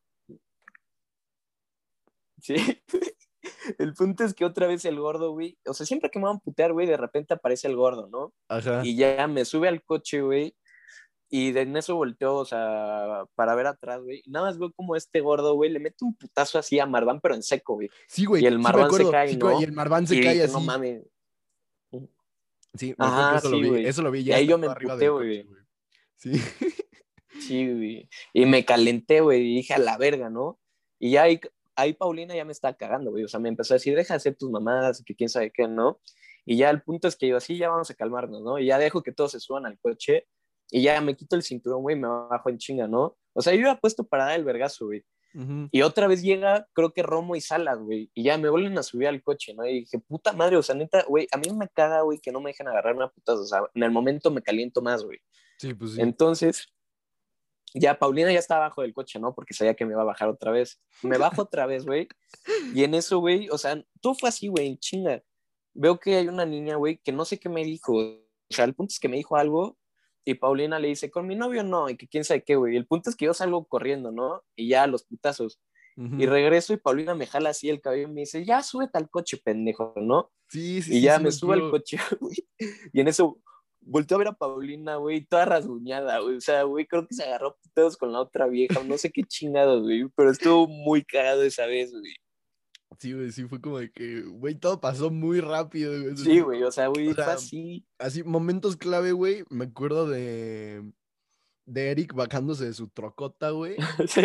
Sí. El punto es que otra vez el gordo, güey. O sea, siempre que me van a putear, güey, de repente aparece el gordo, ¿no? Ajá. Y ya me sube al coche, güey. Y de en eso volteó, o sea, para ver atrás, güey. Nada más veo como este gordo, güey, le mete un putazo así a Marván, pero en seco, güey. Sí, güey. y el sí Marván se cae, sí, ¿no? Y el Marván se y cae así. no mames. Sí, Ajá, eso lo sí, vi. güey. Eso lo vi Y ahí yo me emputé, güey. Sí. Sí, güey. Y me calenté, güey, y dije a la verga, ¿no? Y ya ahí, ahí Paulina ya me estaba cagando, güey. O sea, me empezó a decir, deja de hacer tus mamadas, que quién sabe qué, ¿no? Y ya el punto es que yo así, ya vamos a calmarnos, ¿no? Y ya dejo que todos se suban al coche y ya me quito el cinturón, güey, me bajo en chinga, ¿no? O sea, yo iba puesto para dar el vergazo, güey. Ujú. Y otra vez llega, creo que Romo y Salas, güey. Y ya me vuelven a subir al coche, ¿no? Y dije, puta madre, o sea, neta, güey, a mí me caga, güey, que no me dejen agarrar una puta. O sea, en el momento me caliento más, güey. Sí, pues sí. Entonces, ya Paulina ya está abajo del coche, ¿no? Porque sabía que me iba a bajar otra vez. Me bajo otra vez, güey. Y en eso, güey, o sea, todo fue así, güey, en chinga. Veo que hay una niña, güey, que no sé qué me dijo. O sea, el punto es que me dijo algo y Paulina le dice, con mi novio no, y que quién sabe qué, güey. El punto es que yo salgo corriendo, ¿no? Y ya los putazos. Y regreso y Paulina me jala así el cabello y me dice, ya súbete al coche, pendejo, ¿no? Sí, sí, Y sí, ya sí me subo al coche, güey. Y en eso volteó a ver a Paulina, güey, toda rasguñada, güey. O sea, güey, creo que se agarró putados con la otra vieja, no sé qué chingados, güey. Pero estuvo muy cagado esa vez, güey. Sí, güey, sí, fue como de que, güey, todo pasó muy rápido, güey. Sí, güey, o sea, güey, O sea, así. Así, momentos clave, güey. Me acuerdo de, de Eric bajándose de su trocota, güey. Sí.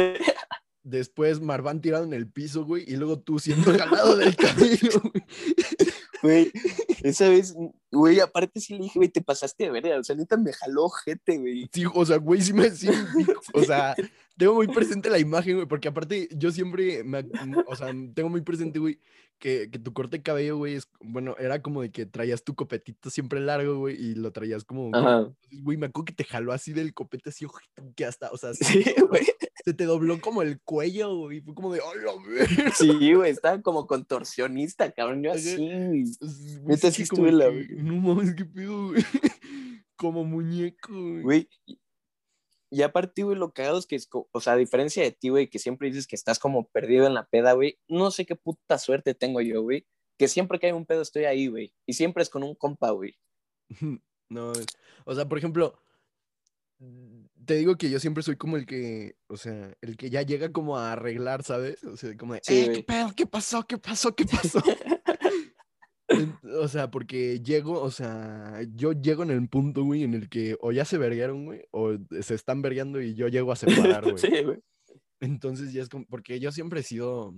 Después Marván tirado en el piso, güey, y luego tú siendo jalado del cabello, güey. Güey, esa vez, güey, aparte sí le dije, güey, te pasaste de verga. O sea, neta me jaló gente, güey. Sí, o sea, güey, sí me. Sí, o sea, tengo muy presente la imagen, güey, porque aparte yo siempre. Me, o sea, tengo muy presente, güey, que, que, tu corte de cabello, güey, es. Bueno, era como de que traías tu copetito siempre largo, güey, y lo traías como. Güey, me acuerdo que te jaló así del copete, así, que hasta. O sea, sí, güey. Se te dobló como el cuello, güey. Fue como de, ¡hola, güey! Sí, güey, estaba como contorsionista, cabrón. Yo así. Neta, sí estuve la. No mames, qué pedo, güey. Como muñeco, güey. Güey. Y aparte, güey, lo cagado es que, es, o sea, a diferencia de ti, güey, que siempre dices que estás como perdido en la peda, güey, no sé qué puta suerte tengo yo, güey, que siempre que hay un pedo estoy ahí, güey, y siempre es con un compa, güey. No, o sea, por ejemplo, te digo que yo siempre soy como el que, o sea, el que ya llega como a arreglar, ¿sabes? O sea, como de, eh, ¿qué pedo? ¿Qué pasó? ¿Qué pasó? ¿Qué pasó? o sea, porque llego, o sea, yo llego en el punto, güey, en el que o ya se verguearon, güey, o se están vergueando y yo llego a separar, güey. sí, güey. Entonces ya es como, porque yo siempre he sido,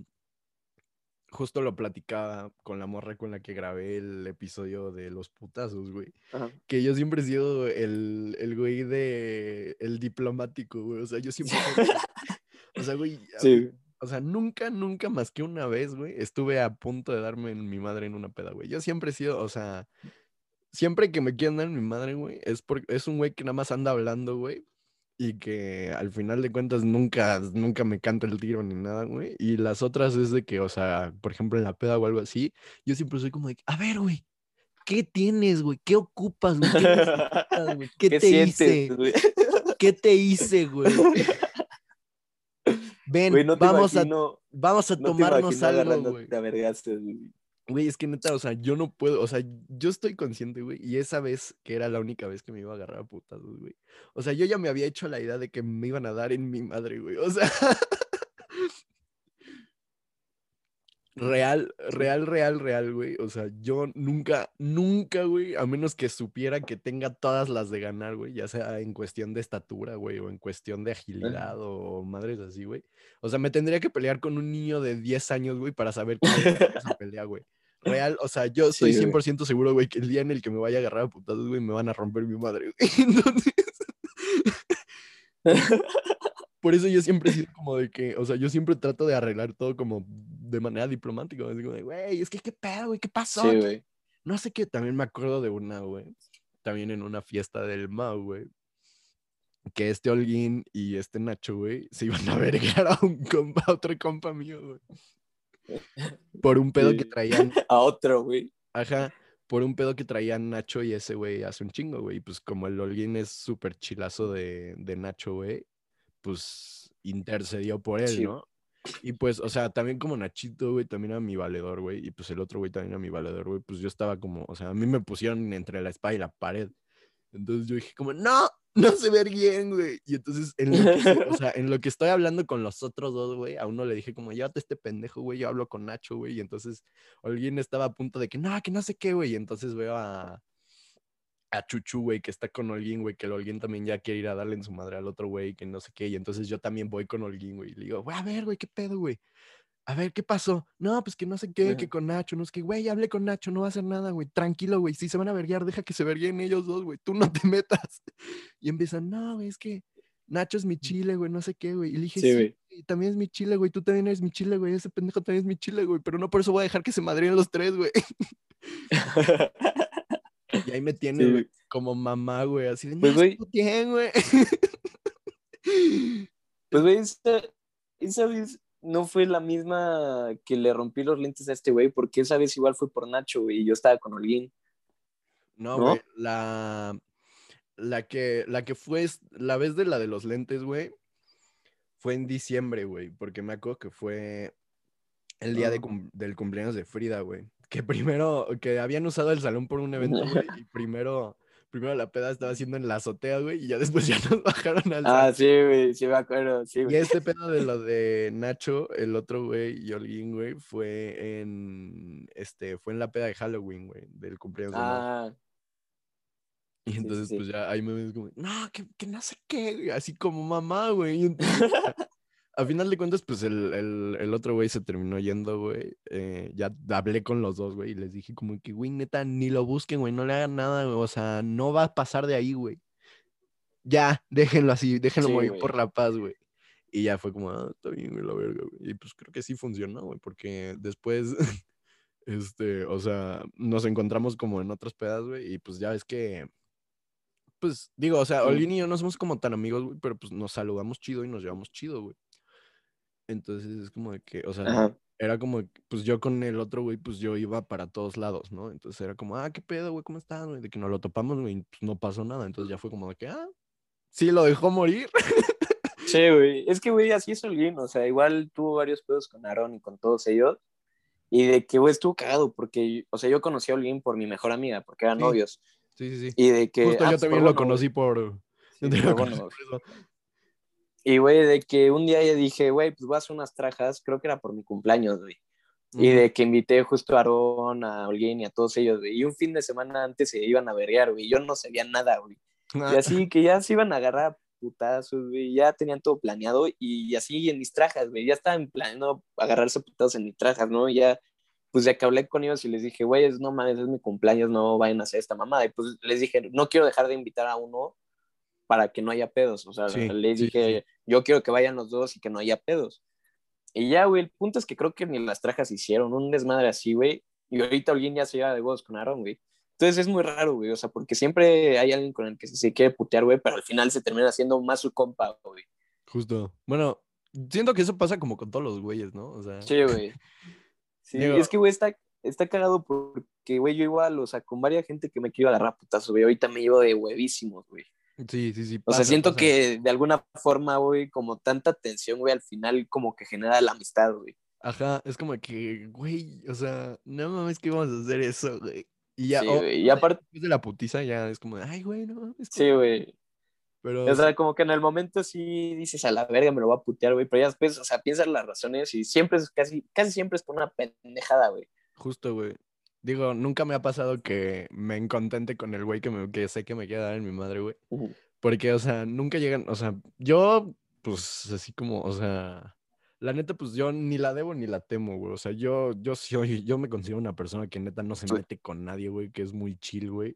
justo lo platicaba con la morra con la que grabé el episodio de los putazos, güey. Que yo siempre he sido el, el güey de el diplomático, güey. O sea, yo siempre. o sea, güey. Sí. O sea, nunca, nunca más que una vez, güey, estuve a punto de darme en mi madre en una peda, güey. Yo siempre he sido, o sea, siempre que me quieren dar en mi madre, güey, es porque es un güey que nada más anda hablando, güey, y que al final de cuentas nunca, nunca me canta el tiro ni nada, güey. Y las otras es de que, o sea, por ejemplo, en la peda o algo así, yo siempre soy como de, a ver, güey, ¿qué tienes, güey? ¿Qué ocupas, güey? ¿Qué, ¿Qué, te hice? ¿Qué te hice, güey? Ven, vamos, a, vamos a tomarnos algo, güey. Güey, es que neta, o sea, yo no puedo, o sea, yo estoy consciente, güey, y esa vez que era la única vez que me iba a agarrar a putazos, güey. O sea, yo ya me había hecho la idea de que me iban a dar en mi madre, güey. O sea, real, real, real, real, güey. O sea, yo nunca, nunca, güey, a menos que supiera que tenga todas las de ganar, güey, ya sea en cuestión de estatura, güey, o en cuestión de agilidad o madres así, güey. O sea, me tendría que pelear con un niño de 10 años, güey, para saber cómo se pelea, güey real, o sea, yo estoy 100% seguro, güey, que el día en el que me vaya a agarrar a putados, güey, me van a romper mi madre, güey. Entonces... Por eso yo siempre he sido como de que, o sea, yo siempre trato de arreglar todo como de manera diplomática. Así como de, güey, es que qué pedo, güey, ¿qué pasó? Sí, güey. No sé qué, también me acuerdo de una, güey, también en una fiesta del Mau, güey, que este Holguín y este Nacho, güey, se iban a vergar a un compa, a otro compa mío, güey. Por un pedo que traían. A otro, güey. Ajá. Por un pedo que traían Nacho y ese güey hace un chingo, güey. Pues como el Holguín es súper chilazo de, de Nacho, güey, pues intercedió por él, ¿no? Y pues, o sea, también como Nachito, güey, también era mi valedor, güey. Y pues el otro güey también era mi valedor, güey. Pues yo estaba como, o sea, a mí me pusieron entre la espada y la pared. Entonces yo dije como, no, no se ve bien, güey. Y entonces, en lo, que, o sea, en lo que estoy hablando con los otros dos, güey, a uno le dije como, llévate este pendejo, güey, yo hablo con Nacho, güey. Y entonces alguien estaba a punto de que, no, que no sé qué, güey. Y entonces veo a, a Chuchu, güey, que está con Holguín, güey, que el Holguín también ya quiere ir a darle en su madre al otro, güey, que no sé qué. Y entonces yo también voy con Holguín, güey. Y le digo, güey, a ver, güey, ¿qué pedo, güey? a ver, ¿qué pasó? No, pues que no sé qué, que con Nacho, no es que, güey, hablé con Nacho, no va a hacer nada, güey, tranquilo, güey, si se van a verguiar, deja que se verguen ellos dos, güey, tú no te metas. Y empiezan, no, güey, es que Nacho es mi chile, güey, no sé qué, güey. Y le dije, sí, también es mi chile, güey, tú también eres mi chile, güey, ese pendejo también es mi chile, güey, pero no por eso voy a dejar que se madrien los tres, güey. y ahí me tiene, güey, como mamá, güey, así de, pues, güey. güey. pues, güey, esa, esa vez no fue la misma que le rompí los lentes a este güey, porque esa vez igual fue por Nacho, güey, y yo estaba con Holguín. No, güey, la, la, que, la que fue, la vez de la de los lentes, güey, fue en diciembre, güey, porque me acuerdo que fue el día de, ah. del cumpleaños de Frida, güey. Que primero, que habían usado el salón por un evento, güey, y primero primero la peda estaba haciendo en la azotea, güey, y ya después ya nos bajaron al. Ah, sí, güey, sí me acuerdo, sí, güey. Y este pedo de lo de Nacho, el otro güey, y Holguín, güey, fue en, este, fue en la peda de Halloween, güey, del cumpleaños ah. Y entonces, pues ya ahí me ves como, no, que, que no sé qué, güey, así como mamá, güey. a final de cuentas, pues el, el, el otro güey se terminó yendo, güey. Eh, ya hablé con los dos, güey, y les dije como que, güey, neta, ni lo busquen, güey, no le hagan nada, güey. O sea, no va a pasar de ahí, güey. Ya, déjenlo así, déjenlo Sí, morir güey. por la paz, güey. Y ya fue como, ah, está bien, güey, la verga, güey. Y pues creo que sí funcionó, güey, porque después, este, o sea, nos encontramos como en otras pedas, güey, y pues ya es que, pues digo, o sea. Olin y yo no somos como tan amigos, güey, pero pues nos saludamos chido y nos llevamos chido, güey. Entonces es como de que, o sea, Ajá. era como, pues yo con el otro, güey, pues yo iba para todos lados, ¿no? Entonces era como, ah, ¿qué pedo, güey? ¿Cómo estás, güey? De que nos lo topamos, güey, y, pues no pasó nada. Entonces ya fue como de que, ah, sí, lo dejó morir. Sí, güey. Es que, güey, así es Holguín. O sea, igual tuvo varios pedos con Aaron y con todos ellos. Y de que, güey, estuvo cagado porque, o sea, yo conocí a Holguín por mi mejor amiga, porque eran Sí. novios. Sí, sí, sí. Y de que. Justo ah, yo pues, también lo bueno, conocí por... Sí, yo bueno, por eso. Y, güey, de que un día ya dije, güey, pues voy a hacer unas trajas, creo que era por mi cumpleaños, güey. Y de que invité justo a Aaron, a Holguín y a todos ellos, güey. Y un fin de semana antes se iban a verguear, güey. Yo no sabía nada, güey. Ah, Y así que ya se iban a agarrar putazos, güey. Ya tenían todo planeado. Y así en mis trajas, güey. Ya estaban planeando agarrarse putazos en mis trajas, ¿no? Ya, pues ya que hablé con ellos y les dije, güey, no mames, es mi cumpleaños, no vayan a hacer esta mamada. Y pues les dije, no quiero dejar de invitar a uno para que no haya pedos. O sea, Sí, les sí, dije, yo quiero que vayan los dos y que no haya pedos. Y ya, güey, el punto es que creo que ni las trajas hicieron un desmadre así, güey. Y ahorita alguien ya se lleva de huevos con Aaron, güey. Entonces es muy raro, güey. O sea, porque siempre hay alguien con el que se quiere putear, güey, pero al final se termina haciendo más su compa, güey. Justo. Bueno, siento que eso pasa como con todos los güeyes, ¿no? O sea, Sí, güey. Sí, Digo- es que, güey, está, está cagado porque, güey, yo igual, o sea, con varias gente que me quiero agarrar putazos, güey. Ahorita me llevo de huevísimos, güey. Sí, sí, sí. O sea, siento pasa. que de alguna forma, güey, como tanta tensión, güey, al final como que genera la amistad, güey. Ajá, es como que, güey, o sea, no mames que íbamos a hacer eso, güey. Y ya, Sí, güey, y aparte- después de la putiza ya es como ay, güey, no mames. Sí, güey. Pero O sea, como que en el momento sí dices a la verga, me lo voy a putear, güey, pero ya después, o sea, piensas las razones y siempre es casi, casi siempre es por una pendejada, güey. justo, güey. Digo, nunca me ha pasado que me encontente con el güey que, me, que sé que me quiere dar en mi madre, güey. Ujú. Porque, o sea, nunca llegan, o sea, yo, pues, así como, o sea, la neta, pues yo ni la debo ni la temo, güey. O sea, yo, yo soy, yo me considero una persona que neta no se mete con nadie, güey, que es muy chill, güey.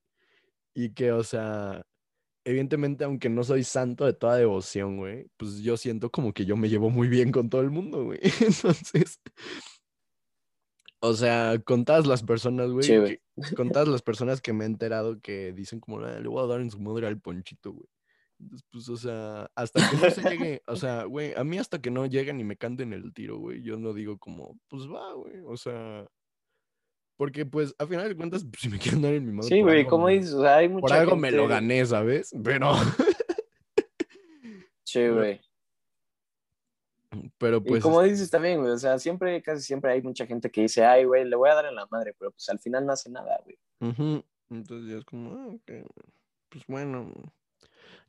Y que, o sea, evidentemente, aunque no soy santo de toda devoción, güey, pues yo siento como que yo me llevo muy bien con todo el mundo, güey. Entonces, o sea, con todas las personas, güey, Sí, güey. que- con todas las personas que me he enterado que dicen como, "Ah, le voy a dar en su madre al ponchito, güey. Entonces, pues, o sea, hasta que no se llegue, o sea, güey, a mí hasta que no lleguen y me canten el tiro, güey, yo no digo como, pues va, güey, o sea, porque pues, a final de cuentas, pues, si me quieren dar en mi madre, Sí, güey, como dices, o sea, hay mucha por algo me lo gané, ¿sabes? Pero, Sí, güey. Pero Y pues, como dices también, güey, o sea, siempre, casi siempre hay mucha gente que dice, ay, güey, le voy a dar en la madre, pero pues al final no hace nada, güey. entonces ya es como, ah, ok, pues bueno.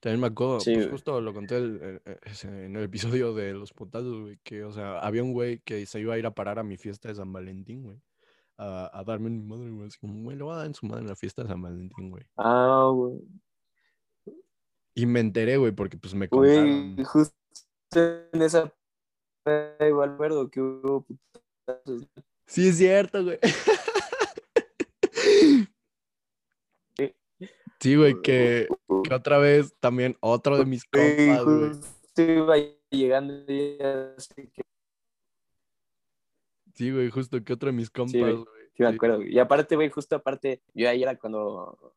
También me acuerdo, Sí, pues güey. justo lo conté el- el- el- ese- en el episodio de los potazos, güey, que, o sea, había un güey que se iba a ir a parar a mi fiesta de San Valentín, güey, a, a darme en mi madre, güey, así como, güey, le voy a dar en su madre en la fiesta de San Valentín, güey. Ah, güey. Y me enteré, güey, porque pues me Güey, contaron. justo en esa igual verdo que hubo putazos. Sí, es cierto, güey. Sí, güey, que, que otra vez también otro de mis compas, güey. justo iba llegando y así que Sí, güey, justo que otro de mis compas, güey. güey. sí me Sí. acuerdo. güey. Y aparte, güey, justo aparte, yo ahí era cuando,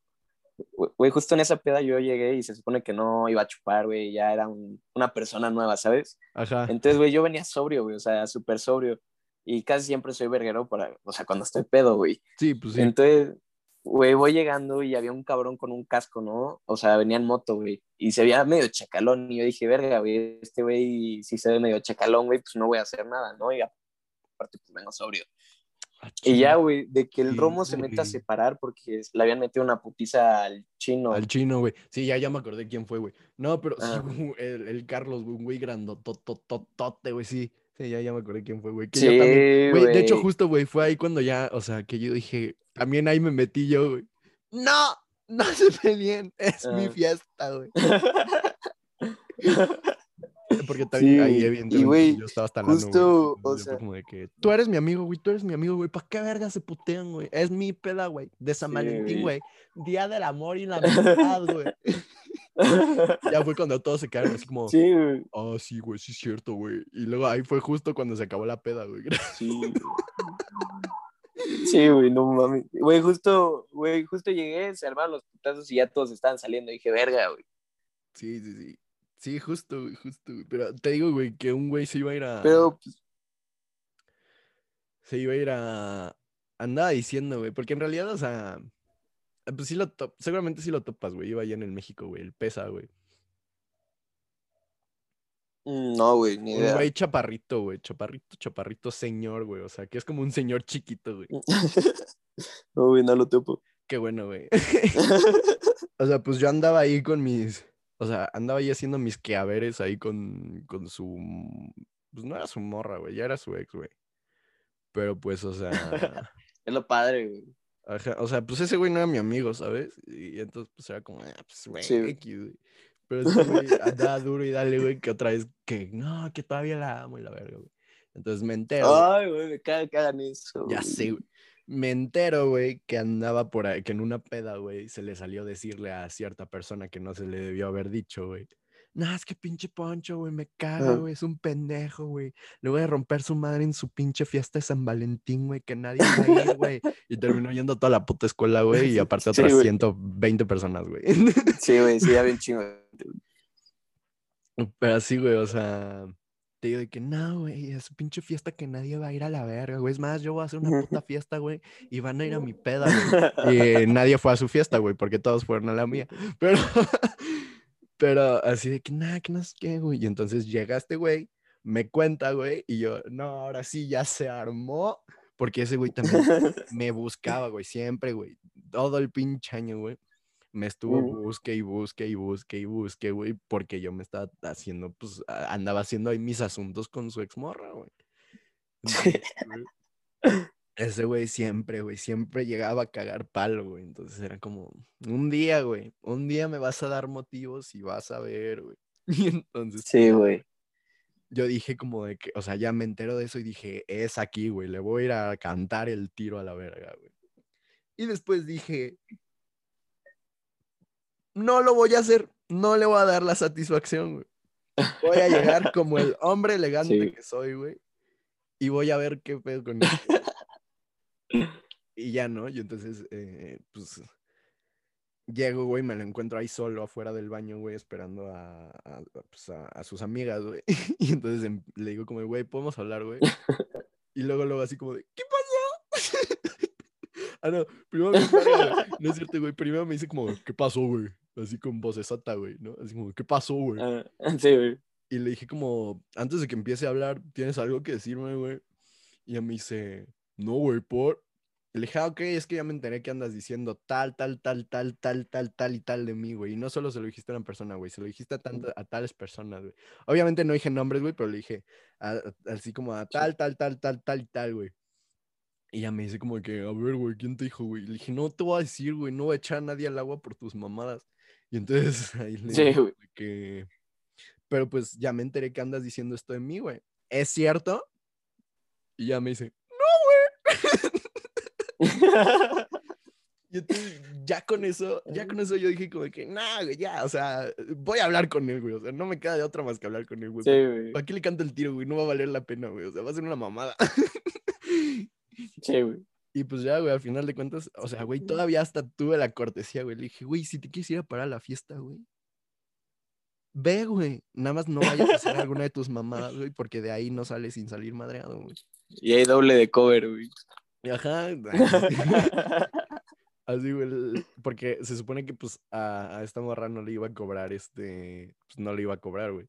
güey, justo en esa peda yo llegué y se supone que no iba a chupar, güey, ya era un- una persona nueva, ¿sabes? Ajá. Entonces, güey, yo venía sobrio, güey, o sea, súper sobrio. Y casi siempre soy verguero para, o sea, cuando estoy pedo, güey. Sí, pues sí. Entonces, güey, voy llegando y había un cabrón con un casco, ¿no? O sea, venía en moto, güey. Y se veía medio chacalón. Y yo dije, verga, güey, este güey, si se ve medio chacalón, güey, pues no voy a hacer nada, ¿no? Y aparte, pues vengo sobrio. Ah, Y ya, güey, de que el romo se mete a separar porque le habían metido una putiza al chino. Al chino, güey. Sí, ya, ya me acordé quién fue, güey. No, pero Ah. el, el Carlos, güey, güey grandotototote, güey, sí. Sí, ya, ya me acordé quién fue, güey. Que yo Sí, también, güey, de hecho, justo, güey, fue ahí cuando ya, o sea, que yo dije, también ahí me metí yo, güey. No, no se peleen, es mi Ah. fiesta, güey. Porque también ahí, Sí, evidentemente, y, yo estaba hasta la justo, o fue sea- como de que tú eres mi amigo, güey, tú eres mi amigo, güey. ¿Para qué verga se putean, güey? Es mi peda, güey. De San Sí, Valentín, güey. Día del amor y la amistad, güey. Ya fue cuando todos se quedaron así como, Sí, güey. ah, sí, güey, sí es cierto, güey. Y luego ahí fue justo cuando se acabó la peda, güey. Sí. Sí, güey, no mames. Güey, justo, güey, justo llegué, se armaron los putazos y ya todos estaban saliendo. dije, verga, güey. Sí, sí, sí. Sí, justo, güey, justo, güey. Pero te digo, güey, que un güey se iba a ir a. Pero, pues, Se iba a ir a. Andaba diciendo, güey. Porque en realidad, o sea. Pues sí lo top... Seguramente sí lo topas, güey. Iba allá en el México, güey. El pesa, güey. mm, no, güey, ni Un idea. güey chaparrito, güey. Chaparrito, chaparrito señor, güey. O sea, que es como un señor chiquito, güey. No, güey, no lo topo. Qué bueno, güey. o sea, pues yo andaba ahí con mis. O sea, andaba ahí haciendo mis quehaveres ahí con, con su. Pues no era su morra, güey. Ya era su ex, güey. Pero pues, o sea. Es lo padre, güey. Ajá, o sea, pues ese güey no era mi amigo, ¿sabes? Y entonces, pues era como, ah, pues, güey, Sí, güey. X, güey. Pero ese güey andaba duro y dale, güey, que otra vez, que no, que todavía la amo y la verga, güey. Entonces me entero, Ay, güey, me caga que hagan eso. ya güey. sé, güey. Me entero, güey, que andaba por ahí, que en una peda, güey, se le salió decirle a cierta persona que no se le debió haber dicho, güey. No, es que pinche Poncho, güey, me Ajá. güey, es un pendejo, güey. Le voy a romper su madre en su pinche fiesta de San Valentín, güey, que nadie va a ir, güey. Y terminó yendo a toda la puta escuela, güey, y aparte Sí, otras güey. 120 personas, güey. Sí, güey, sí, ya bien chingo. Pero así, güey, o sea, te digo de que no, güey, es pinche fiesta que nadie va a ir a la verga, güey. Es más, yo voy a hacer una puta fiesta, güey, y van a ir a mi peda, güey. Y eh, nadie fue a su fiesta, güey, porque todos fueron a la mía. Pero, pero así de que nada, que no sé qué, güey. Y entonces llega este güey, me cuenta, güey, y yo, no, ahora sí ya se armó, porque ese güey también me buscaba, güey, siempre, güey. Todo el pinche año, güey. Me estuvo busque y busque y busque y busque, güey, porque yo me estaba haciendo, pues, andaba haciendo ahí mis asuntos con su exmorra, güey. Entonces, güey, Ese güey siempre, güey, siempre llegaba a cagar palo, güey. Entonces era como, un día, güey, un día me vas a dar motivos y vas a ver, güey. Y entonces Sí, güey. yo dije como de que, o sea, ya me entero de eso y dije, es aquí, güey, le voy a ir a cantar el tiro a la verga, güey. Y después dije, no lo voy a hacer, no le voy a dar la satisfacción, güey. Voy a llegar como el hombre elegante Sí. que soy, güey, y voy a ver qué pedo con esto. Y ya, ¿no? Y entonces, eh, pues, llego, güey, me lo encuentro ahí solo afuera del baño, güey, esperando a, pues, a- a sus amigas, güey. Y entonces em- le digo como, güey, ¿podemos hablar, güey? Y luego, luego así como de, ¿qué pasó? ah, no, primero me dice, "Verga, no es cierto, güey, primero me dice como, ¿qué pasó, güey? Así con voz sota, güey, ¿no? Así como, ¿qué pasó, güey? Ah, sí, güey. Y le dije como, antes de que empiece a hablar, ¿tienes algo que decirme, güey? Y ella me dice, no, güey, por... Y le dije, ah, ok, es que ya me enteré que andas diciendo tal, tal, tal, tal, tal, tal, tal y tal de mí, güey. Y no solo se lo dijiste a una persona, güey, se lo dijiste a, tanta- a tales personas, güey. Obviamente no dije nombres, güey, pero le dije a- a- así como a tal, tal, tal, tal, tal y tal, güey. Y ella me dice como que, a ver, güey, ¿quién te dijo, güey? Le dije, no te voy a decir, güey, no voy a echar a nadie al agua por tus mamadas. Y entonces ahí le Sí, güey. que, pero pues ya me enteré que andas diciendo esto de mí, güey. ¿Es cierto? Y ya me dice, y entonces ya con eso, ya con eso yo dije como que, nah, güey, ya, o sea, voy a hablar con él, güey. O sea, no me queda de otra más que hablar con él, güey. Sí, güey. ¿Para qué le canto el tiro, güey? No va a valer la pena, güey. O sea, va a ser una mamada. Sí, güey. Y pues ya, güey, al final de cuentas, o sea, güey, todavía hasta tuve la cortesía, güey. Le dije, güey, si te quieres ir a parar a la fiesta, güey. Ve, güey. Nada más no vayas a hacer alguna de tus mamadas, güey, porque de ahí no sales sin salir madreado, güey. Y hay doble de cover, güey. Ajá. Así, güey. Porque se supone que, pues, a, a esta morra no le iba a cobrar este. Pues no le iba a cobrar, güey.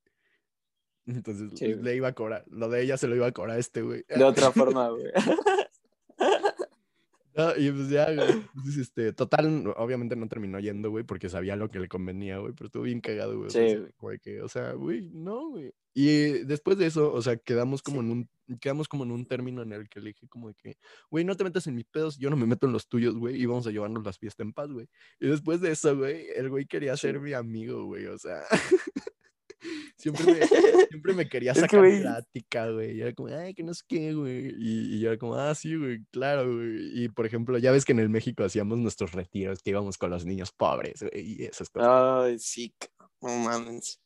Entonces Sí, güey. le iba a cobrar. Lo de ella se lo iba a cobrar a este, güey. De otra forma, güey. No, y pues ya, güey. Entonces, este, total, obviamente no terminó yendo, güey, porque sabía lo que le convenía, güey, pero estuvo bien cagado, güey. o sea, güey. que, o sea, güey, no, güey. Y después de eso, o sea, quedamos como en un, quedamos como en un término en el que le dije como de que, güey, no te metas en mis pedos, yo no me meto en los tuyos, güey, y vamos a llevarnos las fiestas en paz, güey. Y después de eso, güey, el güey quería Sí. ser mi amigo, güey, o sea. Siempre me, siempre me quería Es que, sacar güey- plática, güey. Y era como, ay, que no sé qué, güey. Y, y yo era como, ah, sí, güey, claro, güey. Y por ejemplo, ya ves que en el México hacíamos nuestros retiros, que íbamos con los niños pobres, güey, y esas cosas. Ay, sí, no mames.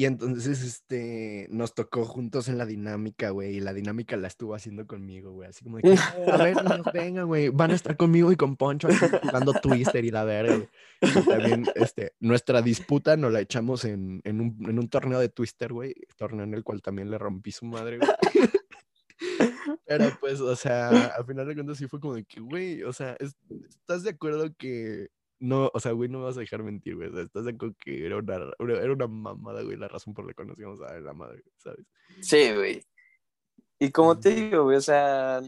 Y entonces, este, nos tocó juntos en la dinámica, güey, y la dinámica la estuvo haciendo conmigo, güey, así como de que, "Eh, a ver, niños, vengan, güey, van a estar conmigo y con Poncho aquí jugando Twister y la verga, güey. Y también, este, nuestra disputa nos la echamos en, en, un, en un torneo de Twister, güey, torneo en el cual también le rompí su madre, güey. Pero pues, o sea, al final de cuentas sí fue como de que, güey, o sea, es- ¿estás de acuerdo que no, o sea, güey, no me vas a dejar mentir, güey. O sea, estás de acuerdo que era una, era una mamada, güey, la razón por la que conocíamos a la madre, ¿sabes? Sí, güey. Y como te digo, güey, o sea,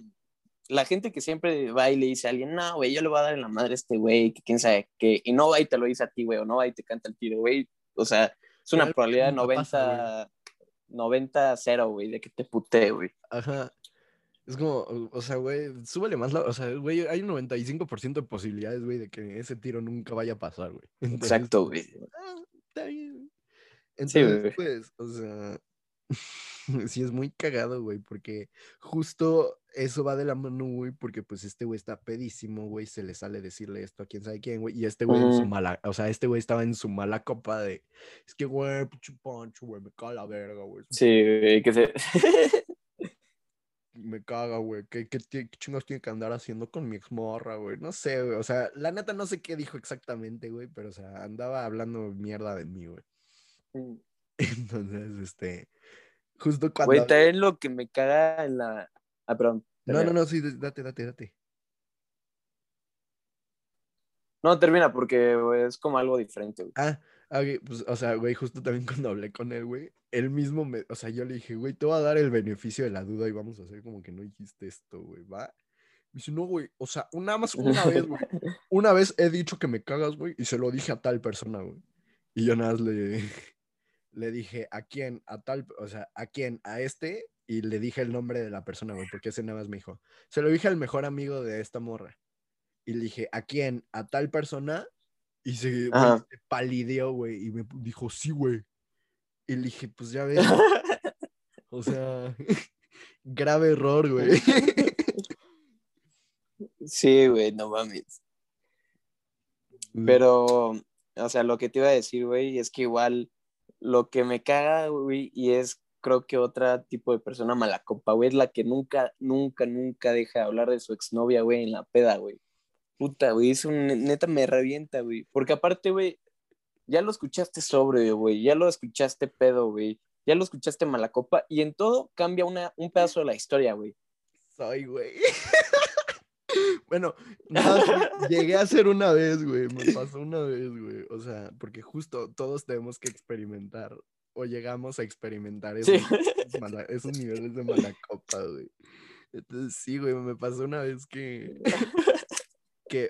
la gente que siempre va y le dice a alguien, no, güey, yo le voy a dar en la madre a este güey, que quién sabe qué, y no va y te lo dice a ti, güey, o no va y te canta el tiro, güey. O sea, es una probabilidad de nunca pasa, 90, 90 0, güey, de que te putee, güey. Ajá. Es como, o, sea, güey, súbele más la, o sea, güey, hay un 95% de posibilidades, güey, de que ese tiro nunca vaya a pasar, güey. Entonces, Exacto, güey. ah, está bien. Sí, Entonces, güey. pues, o sea, sí es muy cagado, güey, porque justo eso va de la mano, güey, porque pues este güey está pedísimo, güey, se le sale decirle esto a quién sabe quién, güey, y este güey en su mala, o sea, este güey estaba en su mala copa de, es que, güey, pinche güey, me caga la verga, güey, Sí, güey, que se... me caga, güey, ¿qué, qué, qué chingos tiene que andar haciendo con mi exmorra, güey? No sé, güey, o sea, la neta no sé qué dijo exactamente, güey, pero, o sea, andaba hablando mierda de mí, güey. Entonces, este, justo cuando... Güey, también lo que me caga en la... Ah, perdón. No, no, no, sí, date, date, date. No, termina porque güey, es como algo diferente, güey. Ah, ah, pues, o sea, güey, justo también cuando hablé con él, güey, él mismo me, o sea, yo le dije, güey, te voy a dar el beneficio de la duda y vamos a hacer como que no dijiste esto, güey, ¿va? Me dice, no, güey, o sea, nada más una vez, güey, una vez he dicho que me cagas, güey, y se lo dije a tal persona, güey. Y yo nada más le, le dije, ¿a quién? A tal, o sea, ¿a quién? A este, y le dije el nombre de la persona, güey, porque ese nada más me dijo. Se lo dije al mejor amigo de esta morra. Y le dije, ¿a quién? A tal persona. Y se, güey, Ajá. se palideó, güey, y me dijo, sí, güey. Y le dije, pues ya ves, o sea, grave error, güey. Sí, güey, no mames. Pero, o sea, lo que te iba a decir, güey, es que igual lo que me caga, güey, y es creo que otra tipo de persona mala copa, güey, es la que nunca, nunca, nunca deja de hablar de su exnovia, güey, en la peda, güey. Puta, güey, eso ne- neta me revienta, güey. Porque aparte, güey, ya lo escuchaste sobrio, güey, ya lo escuchaste pedo, güey, ya lo escuchaste mala copa, y en todo cambia una, un pedazo de la historia, güey. Soy, güey. bueno, nada, llegué a hacer una vez, güey. Me pasó una vez, güey. O sea, porque justo todos tenemos que experimentar o llegamos a experimentar Sí. esos, esos mala- esos niveles de mala copa, güey. Entonces, sí, güey, me pasó una vez que,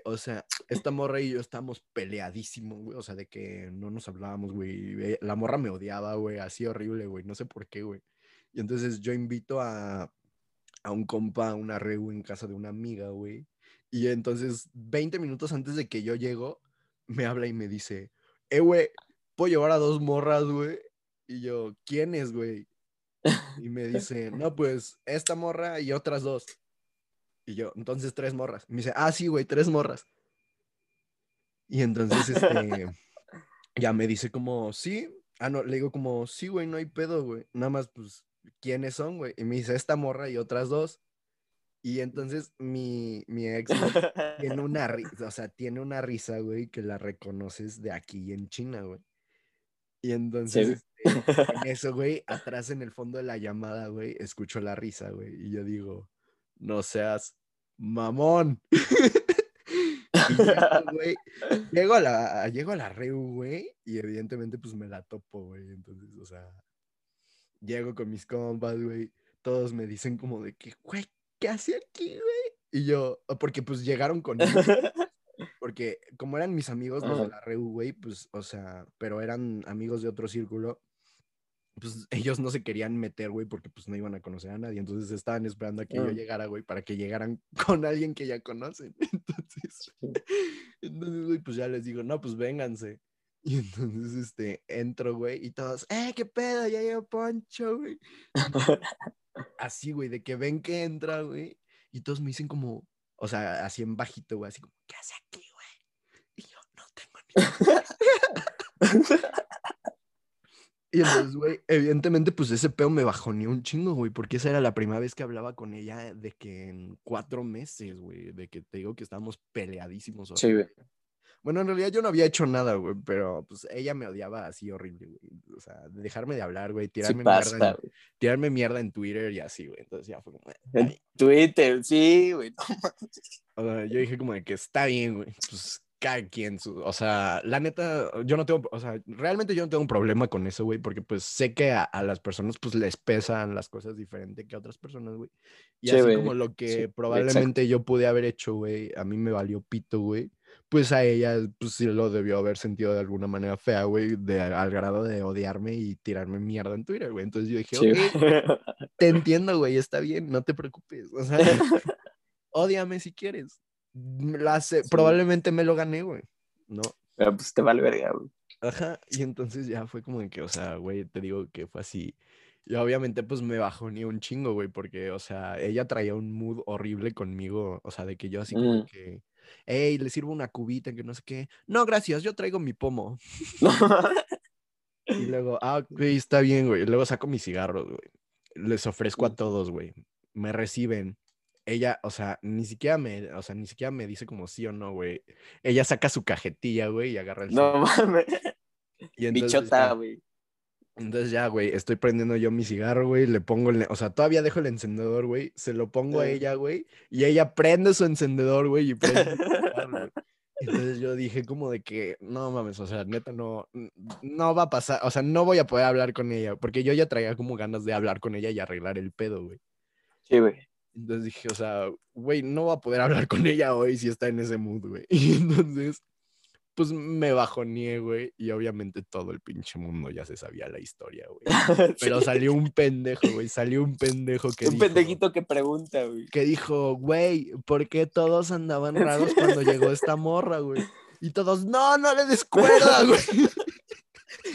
o sea, esta morra y yo estábamos peleadísimos, güey. O sea, de que no nos hablábamos, güey. y La morra me odiaba, güey, así horrible, güey. No sé por qué, güey. Y entonces yo invito a, a un compa a una reu en casa de una amiga, güey. Y entonces, 20 minutos antes de que yo llego, me habla y me dice, eh, güey, ¿puedo llevar a dos morras, güey? Y yo, ¿quiénes, güey? Y me dice, no, pues, esta morra y otras dos. Y yo, entonces tres morras. Y me dice, ah, sí, güey, tres morras. Y entonces, este, ya me dice como, sí. Ah, no, le digo como, sí, güey, no hay pedo, güey. Nada más, pues, ¿quiénes son, güey? Y me dice, esta morra y otras dos. Y entonces mi, mi ex güey, tiene una risa, o sea, tiene una risa, güey, que la reconoces de aquí en China, güey. Y entonces, este, en eso, güey, atrás en el fondo de la llamada, güey, escucho la risa, güey. Y yo digo, no seas mamón. Llego, güey, llego a la, llego a la reu, güey, y evidentemente, pues me la topo, güey. Entonces, o sea, llego con mis compas, güey. Todos me dicen como de que, güey, ¿qué hace aquí, güey? Y yo, porque pues llegaron conmigo. Porque como eran mis amigos los de la Reu, güey, pues, o sea, pero eran amigos de otro círculo, pues ellos no se querían meter, güey, porque pues no iban a conocer a nadie. Entonces estaban esperando a que yo llegara, güey, para que llegaran con alguien que ya conocen. Entonces, entonces, güey, pues ya les digo, no, pues vénganse. Y entonces, este, entro, güey, y todos, ¡eh, qué pedo! Ya llegó Poncho, güey. así, güey, de que ven que entra, güey, y todos me dicen como, o sea, así en bajito, güey, así como, ¿qué hace aquí, güey? Y yo, no tengo ni Y entonces, güey, evidentemente, pues ese pedo me bajoneó un chingo, güey, porque esa era la primera vez que hablaba con ella de que en cuatro meses, güey, de que te digo que estábamos peleadísimos. Sí, güey. Bueno, en realidad yo no había hecho nada, güey, pero pues ella me odiaba así horrible, güey. O sea, dejarme de hablar, güey, Sí tirarme, mierda pasa, en, güey. tirarme mierda en Twitter y así, güey. Entonces ya fue como, En. Twitter, sí, güey. O sea, yo dije como de que está bien, güey. Pues cada quien su... O sea, la neta, yo no tengo... O sea, realmente yo no tengo un problema con eso, güey. Porque pues sé que a, a las personas pues les pesan las cosas diferente que a otras personas, güey. Y Sí, así güey. como lo que Sí, probablemente yo pude haber hecho, güey, a mí me valió pito, güey. Pues a ella, pues sí lo debió haber sentido de alguna manera fea, güey. Al grado de odiarme y tirarme mierda en Twitter, güey. Entonces yo dije, Sí, ok, te entiendo, güey, está bien, no te preocupes. O sea, ódiame si quieres. Me la hace- Sí. Probablemente me lo gané, güey. ¿No? Pero pues te vale verga, güey. Ajá. Y entonces ya fue como de que, o sea, güey, te digo que fue así. Y obviamente, pues me bajó ni un chingo, güey, porque, o sea, ella traía un mood horrible conmigo. O sea, de que yo así como Mm. que, hey, le sirvo una cubita, que no sé qué. No, gracias, yo traigo mi pomo. Y luego, ah, ok, está bien, güey. Luego saco mis cigarros, güey. Les ofrezco a Mm. todos, güey. Me reciben. Ella, o sea, ni siquiera me, o sea, ni siquiera me dice como sí o no, güey. Ella saca su cajetilla, güey, y agarra el No mames. Y entonces Bichota, güey. entonces ya, güey, estoy prendiendo yo mi cigarro, güey, le pongo el, o sea, todavía dejo el encendedor, güey, se lo pongo a Eh. ella, güey, y ella prende su encendedor, güey, y prende su cigarro, güey. Entonces yo dije como de que, no mames, o sea, neta, no, no va a pasar, o sea, no voy a poder hablar con ella, porque yo ya traía como ganas de hablar con ella y arreglar el pedo, güey. Sí, güey. Entonces dije, o sea, güey, no va a poder hablar con ella hoy si está en ese mood, güey. Y entonces, pues me bajoneé, güey, y obviamente todo el pinche mundo ya se sabía la historia, güey. Pero Sí. salió un pendejo, güey, salió un pendejo que Un dijo, pendejito que pregunta, güey. que dijo, güey, ¿por qué todos andaban raros cuando llegó esta morra, güey? Y todos, no, no le des cuerda, güey.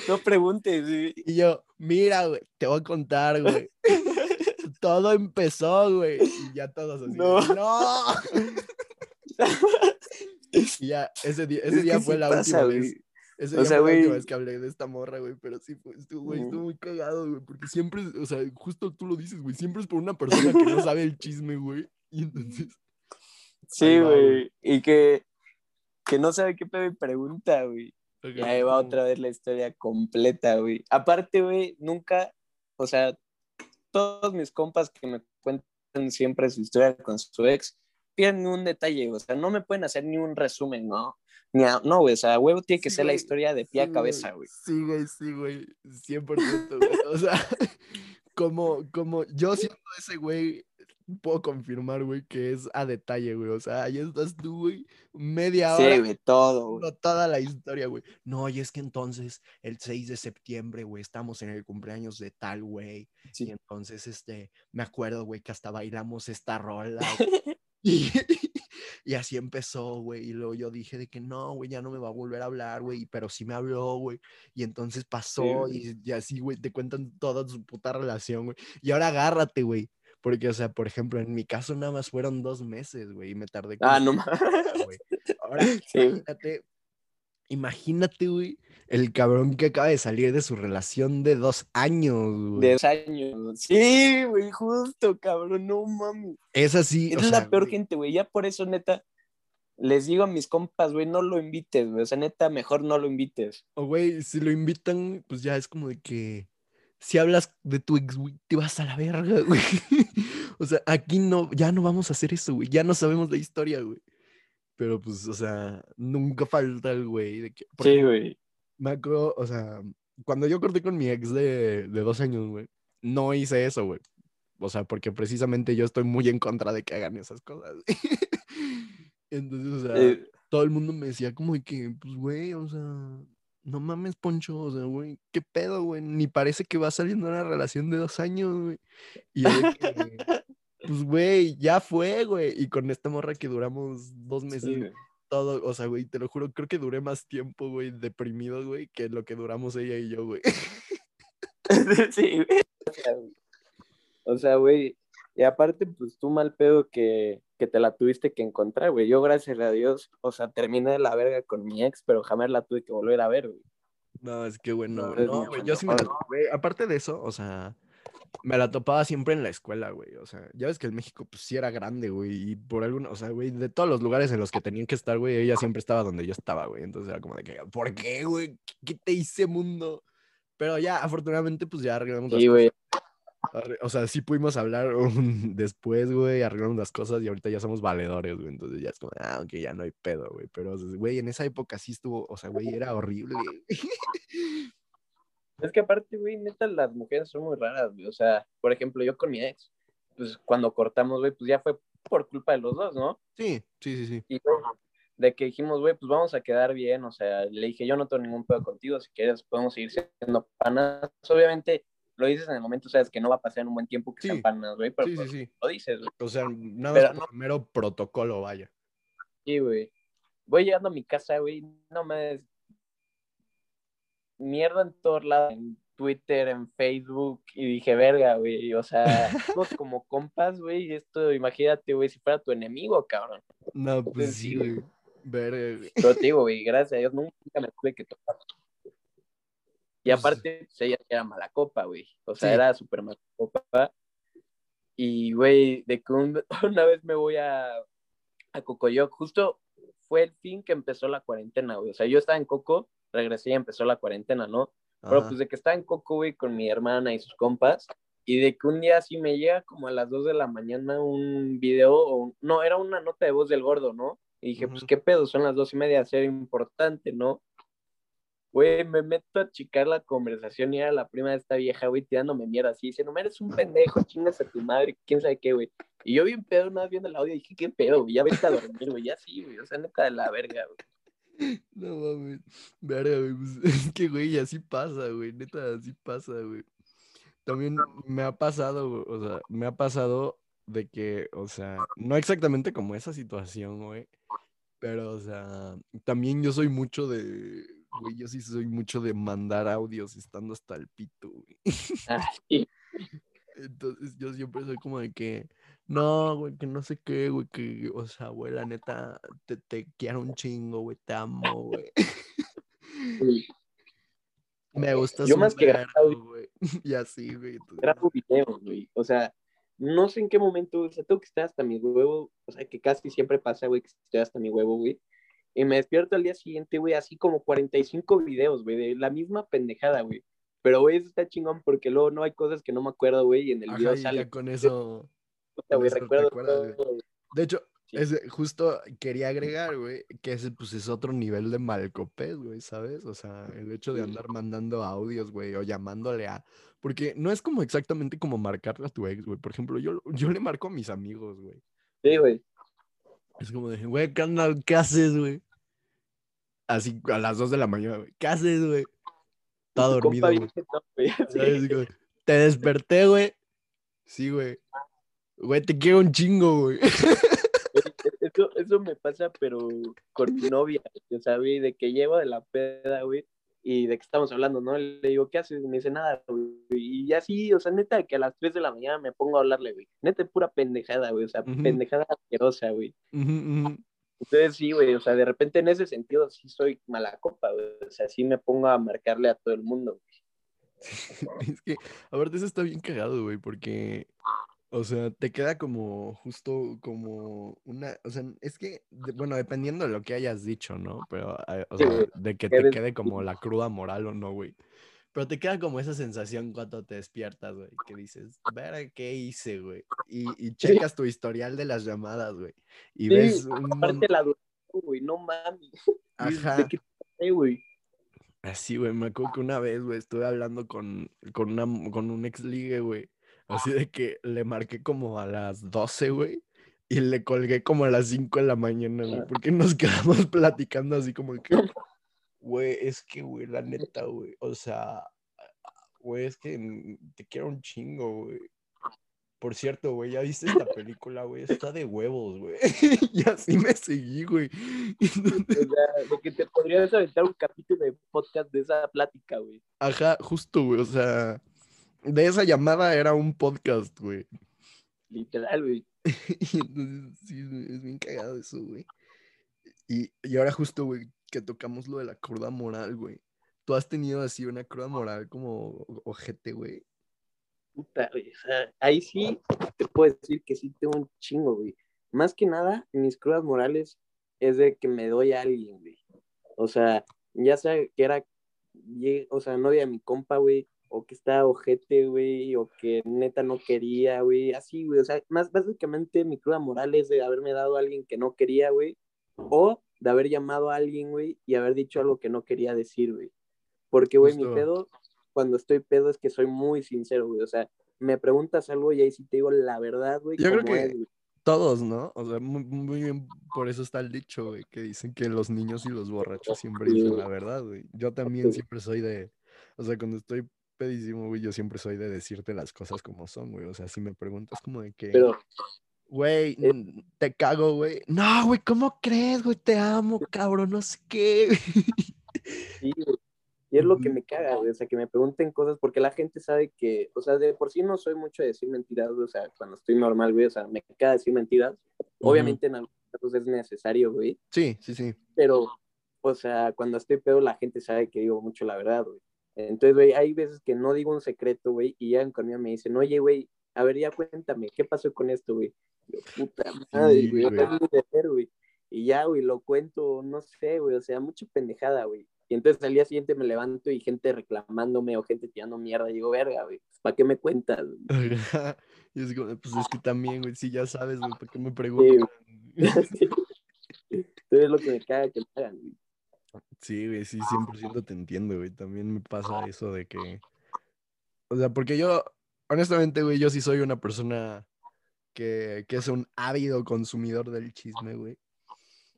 No preguntes, güey. Y yo, mira, güey, te voy a contar, güey. Todo empezó, güey. Y ya todos así, No. no. Y ya, ese día, ese Es día fue sí la pasa, última güey. vez. Ese O día sea, fue la última vez que hablé de esta morra, güey, pero sí, fue, estuvo, güey, estuvo muy cagado, güey, porque siempre, o sea, justo tú lo dices, güey, siempre es por una persona que no sabe el chisme, güey, y entonces, Sí, güey. Y que, que no sabe qué pedo y pregunta, güey. Y ajá, ahí va otra vez la historia completa, güey. Aparte, güey, nunca, o sea, todos mis compas que me cuentan siempre su historia con su ex, piden un detalle, o sea, no me pueden hacer ni un resumen, ¿no? Ni a- no, güey, o sea, huevo tiene que Sí, ser la historia de pie Sí, a cabeza, güey. Sí, güey, sí, güey, 100%, güey, o sea, como, como, yo siendo ese güey, puedo confirmar, güey, que es a detalle, güey, o sea, ahí estás tú, güey, media hora Sí, güey, todo, güey. Toda la historia, güey. No, y es que entonces el 6 de septiembre, güey, estamos en el cumpleaños de tal, güey. Y Sí. entonces, este, me acuerdo, güey, que hasta bailamos esta rola. Y, y así empezó, güey. Y luego yo dije de que no, güey, ya no me va a volver a hablar, güey. Pero sí me habló, güey. Y entonces pasó y, y así, güey, te cuentan toda su puta relación, güey. Y ahora agárrate, güey. Porque, o sea, por ejemplo, en mi caso nada más fueron dos meses, güey. Y me tardé Ah, no güey. Ahora, Sí. imagínate, imagínate, güey, el cabrón que acaba de salir de su relación de dos años, güey. De dos años. Sí, güey, justo, cabrón, no mames. Es así, Es o la sea, peor güey, gente, güey. Ya por eso, neta, les digo a mis compas, güey, no lo invites, güey. O sea, neta, mejor no lo invites. O, güey, si lo invitan, pues ya es como de que si hablas de tu ex, güey, te vas a la verga, güey. O sea, aquí no, ya no vamos a hacer eso, güey. Ya no sabemos la historia, güey. Pero pues, o sea, nunca falta el güey de que. Sí, güey. Me acuerdo, o sea, cuando yo corté con mi ex de, de dos años, güey, no hice eso, güey. O sea, porque precisamente yo estoy muy en contra de que hagan esas cosas. Entonces, o sea, Eh, todo el mundo me decía como de que, pues, güey, o sea, no mames, Poncho, o sea, güey, ¿qué pedo, güey? Ni parece que va saliendo una relación de dos años, güey. Y yo de que, pues, güey, ya fue, güey. Y con esta morra que duramos dos meses, sí, todo, o sea, güey, te lo juro, creo que duré más tiempo, güey, deprimido, güey, que lo que duramos ella y yo, güey. sí, güey. O sea, güey, y aparte, pues tú mal pedo que, que te la tuviste que encontrar, güey. Yo, gracias a Dios, o sea, terminé la verga con mi ex, pero jamás la tuve que volver a ver, güey. No, es que, bueno, No, no, güey, yo sí me la, güey, aparte de eso, o sea, me la topaba siempre en la escuela, güey, o sea, ya ves que el México, pues, sí era grande, güey, y por alguna, o sea, güey, de todos los lugares en los que tenían que estar, güey, ella siempre estaba donde yo estaba, güey, entonces era como de que, ¿por qué, güey? ¿Qué- ¿Qué te hice, mundo? Pero ya, afortunadamente, pues, ya arreglamos las Sí, güey. O sea, sí pudimos hablar un- después, güey, arreglamos las cosas y ahorita ya somos valedores, güey. Entonces ya es como, ah, aunque ya no hay pedo, güey. Pero, güey, en esa época sí estuvo, o sea, güey, era horrible. Es que aparte, güey, neta, las mujeres son muy raras, güey. O sea, por ejemplo, yo con mi ex, pues cuando cortamos, güey, pues ya fue por culpa de los dos, ¿no? Sí, sí, sí, sí. Y güey, de que dijimos, güey, pues vamos a quedar bien, o sea, le dije, yo no tengo ningún pedo contigo, si quieres podemos seguir siendo panas. Obviamente lo dices en el momento, sabes que no va a pasar en un buen tiempo que Sí. sean panas, güey, pero Sí, pues, sí. lo dices, güey. O sea, nada Pero más por mero protocolo, vaya. Sí, güey. Voy llegando a mi casa, güey, no me... Mierda en todos lados, en Twitter, en Facebook, y dije, verga, güey, o sea, somos como compas, güey, y esto, imagínate, güey, si fuera tu enemigo, cabrón. No, pues Sí, güey. Verga, güey. Pero te digo, güey, gracias a Dios nunca me tuve que tocar. Y Pues- aparte, pues, ella era mala copa, güey. O sea, Sí. era súper mala copa. Y, güey, de que un- una vez me voy a, a Cocoyoc, justo fue el fin que empezó la cuarentena, güey. O sea, yo estaba en Coco, regresé y empezó la cuarentena, ¿no? Pero pues de que estaba en Coco, güey, con mi hermana y sus compas, y de que un día así me llega como a las 2 de la mañana un video, o un- no, era una nota de voz del gordo, ¿no? Y dije, pues qué pedo, son las dos y media, ser importante, ¿no? Güey, me meto a chicar la conversación y era la prima de esta vieja, güey, tirándome mierda así, dice, no, eres un pendejo, chingas a tu madre, quién sabe qué, güey. Y yo bien pedo, nada viendo el audio, dije, qué pedo, güey, ya vete a dormir, güey, ya sí, güey, o sea, neta de la verga, güey. No mames. Verga, güey. pues, es que, güey, así pasa, güey. Neta, así pasa, güey. También me ha pasado, güey, o sea, me ha pasado de que, o sea, no exactamente como esa situación, güey. Pero, o sea, también yo soy mucho de, güey, yo sí soy mucho de mandar audios estando hasta el pito, güey. Ah. Entonces yo siempre soy como de que, no, güey, que no sé qué, güey, que, o sea, güey, la neta, te, te quiero un chingo, güey, te amo, güey. Sí. Me gusta Yo más que grabar güey. Y así, güey. grabo videos, güey. O sea, no sé en qué momento, o sea, tengo que estar hasta mi huevo, o sea, que casi siempre pasa, güey, que estoy hasta mi huevo, güey. Y me despierto al día siguiente, güey, así como 45 videos, güey, de la misma pendejada, güey. Pero, güey, eso está chingón porque luego no hay cosas que no me acuerdo, güey, y en el Ajá, video y sale, ya con eso. puta, con güey, eso te recuerdo acuerdas, güey. todo, De hecho, Sí. ese- justo quería agregar, güey, que ese pues es otro nivel de malcopés, güey, ¿sabes? O sea, el hecho de andar mandando audios, güey, o llamándole a. Porque no es como exactamente como marcarle a tu ex, güey. Por ejemplo, yo, yo le marco a mis amigos, güey. Sí, güey. Es como de, güey. ¿qué haces, güey? Así a las 2 de la mañana, güey. ¿Qué haces, güey? Está dormido, güey. güey, Te desperté, güey. Sí, güey. Güey, te quiero un chingo, güey. Eso, eso me pasa, pero con mi novia, o sea, güey, de que llevo de la peda, güey, y de que estamos hablando, ¿no? Le digo, ¿qué haces? Me dice, nada, güey. Y así, o sea, neta, que a las 3 de la mañana me pongo a hablarle, güey. Neta, pura pendejada, güey, o sea, pendejada asquerosa, güey. Ujú, ujú. Entonces, sí, güey, o sea, de repente en ese sentido sí soy mala copa, güey. O sea, sí me pongo a marcarle a todo el mundo, güey. Es que, aparte, eso está bien cagado, güey, porque, o sea, te queda como justo como una, o sea, es que, bueno, dependiendo de lo que hayas dicho, ¿no? Pero, eh, o sea, de que te quede como la cruda moral o no, güey. Pero te queda como esa sensación cuando te despiertas, güey, que dices, ver qué hice, güey. Y, y checas tu historial de las llamadas, güey. Y Sí, ves un Aparte la duración, güey, no mames. Ajá. ¿De qué te güey? Así, güey, me acuerdo que una vez, güey, estuve hablando con, con, una, con un ex ligue, güey. Así de que le marqué como a las 12, güey. Y le colgué como a las 5 de la mañana, güey. Ah. Porque nos quedamos platicando así como que, güey, es que, güey, la neta, güey. O sea, güey, es que te quiero un chingo, güey. Por cierto, güey, ¿ya viste esta película, güey? Está de huevos, güey. y así me seguí, güey. O sea, de que te podrías aventar un capítulo de podcast de esa plática, güey. Ajá, justo, güey. O sea, de esa llamada era un podcast, güey. Literal, güey. Y entonces, sí, es bien cagado eso, güey. Y, y ahora justo, güey, que tocamos lo de la cruda moral, güey. ¿Tú has tenido así una cruda moral como ojete, güey? Puta, güey. O sea, ahí sí te puedo decir que sí tengo un chingo, güey. Más que nada, mis crudas morales es de que me doy a alguien, güey. O sea, ya sea que era, o sea, novia de mi compa, güey, o que estaba ojete, güey, o que neta no quería, güey, así, güey. O sea, más básicamente mi cruda moral es de haberme dado a alguien que no quería, güey, o de haber llamado a alguien, güey, y haber dicho algo que no quería decir, güey. Porque, güey, mi pedo, cuando estoy pedo, es que soy muy sincero, güey. O sea, me preguntas algo y ahí sí te digo la verdad, güey. Yo creo que- es. Todos, ¿no? O sea, muy, muy bien, por eso está el dicho, güey, que dicen que los niños y los borrachos siempre dicen la verdad, güey. Yo también siempre soy de, o sea, cuando estoy pedísimo, güey, yo siempre soy de decirte las cosas como son, güey. O sea, si me preguntas como de Pero, güey, Eh. te cago, güey. No, güey, ¿cómo crees, güey? Te amo, cabrón, no sé qué. sí, güey. Y es lo que me caga, güey. O sea, que me pregunten cosas, porque la gente sabe que, o sea, de por sí no soy mucho de decir mentiras, güey. O sea, cuando estoy normal, güey, o sea, me caga decir mentiras. Obviamente en algunos casos es necesario, güey. Sí, sí, sí. Pero, o sea, cuando estoy pedo, la gente sabe que digo mucho la verdad, güey. Entonces, güey, hay veces que no digo un secreto, güey, y llegan conmigo y me dicen, oye, güey, a ver, ya cuéntame, ¿qué pasó con esto, güey? Yo, puta madre, Sí, güey. Y ya, güey, lo cuento, no sé, güey, o sea, mucha pendejada, güey. Y entonces al día siguiente me levanto y gente reclamándome o gente tirando mierda. Y digo, verga, güey, ¿para qué me cuentas? güey?" Ajá. Y es como, pues es que también, güey, si ya sabes, güey, ¿por qué me Sí, preguntas? Sí. Entonces es lo que me caga que me hagan, güey. Sí, güey, sí, 100% te entiendo, güey. También me pasa eso de que. O sea, porque yo, honestamente, güey, yo sí soy una persona que, que es un ávido consumidor del chisme, güey.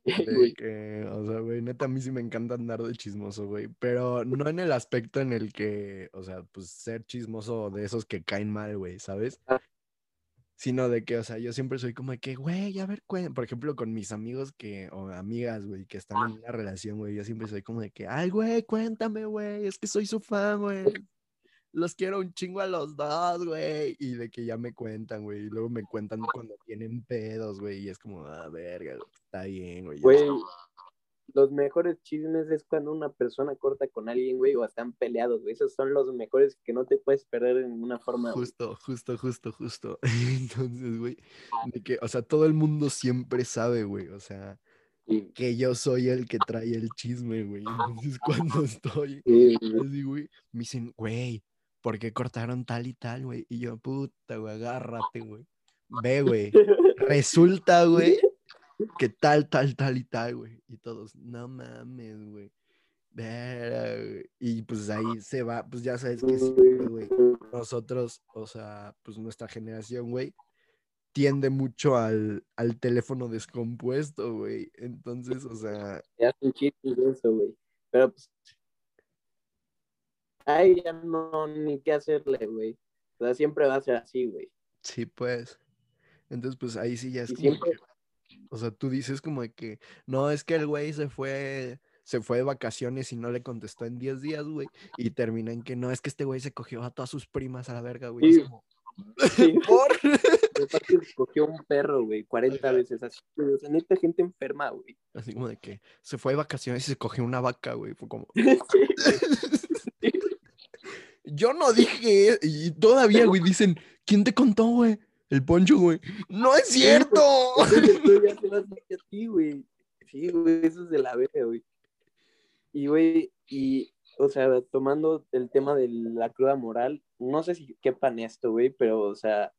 De Güey, que, o sea, güey, neta, a mí sí me encanta andar de chismoso, güey. Pero no en el aspecto en el que, o sea, pues ser chismoso de esos que caen mal, güey, ¿sabes? Ah. Sino de que, o sea, yo siempre soy como de que, güey, a ver, cuen-". por ejemplo, con mis amigos que, o amigas, güey, que están en una relación, güey, yo siempre soy como de que, ay, güey, cuéntame, güey, es que soy su fan, güey. Los quiero un chingo a los dos, güey. Y de que ya me cuentan, güey. Y luego me cuentan cuando tienen pedos, güey. Y es como, ah, verga, güey, está bien, güey. Güey, está". los mejores chismes es cuando una persona corta con alguien, güey, o están peleados, güey. Esos son los mejores que no te puedes perder en ninguna forma, güey. Justo, justo, justo, justo. Entonces, güey, de que, o sea, todo el mundo siempre sabe, güey, o sea, Sí, que yo soy el que trae el chisme, güey. Entonces, cuando estoy sí, así, güey, me dicen, güey, ¿por qué cortaron tal y tal, güey? Y yo, puta, güey, agárrate, güey. Ve, güey, resulta, güey, que tal, tal, tal y tal, güey. Y todos, no mames, güey. Y pues ahí se va, pues ya sabes que sí, güey nosotros, o sea, pues nuestra generación, güey, tiende mucho al, al teléfono descompuesto, güey. Entonces, o sea, Te hacen chistes de eso, güey. Pero pues. Ay, ya no, ni qué hacerle, güey. O sea, siempre va a ser así, güey. sí, pues. Entonces, pues ahí sí ya es Y como siempre- que- o sea, tú dices como de que, no, es que el güey se fue, se fue de vacaciones y no le contestó en 10 días, güey. Y termina en que, no, es que este güey se cogió a todas sus primas a la verga, güey. y es Sí. como, Sí, ¿por? escogió un perro, güey, 40 Ajá. veces así. O sea, neta gente enferma, güey. Así como de que se fue de vacaciones y se cogió una vaca, güey. Fue como, Sí, Yo no dije, y todavía, güey, dicen, ¿quién te contó, güey? El poncho, güey. ¡No es cierto! Ti, güey. Sí, güey, eso es de la verga, güey. Y, güey, y, o sea, tomando el tema de la cruda moral, no sé si quepan esto, güey, pero, o sea,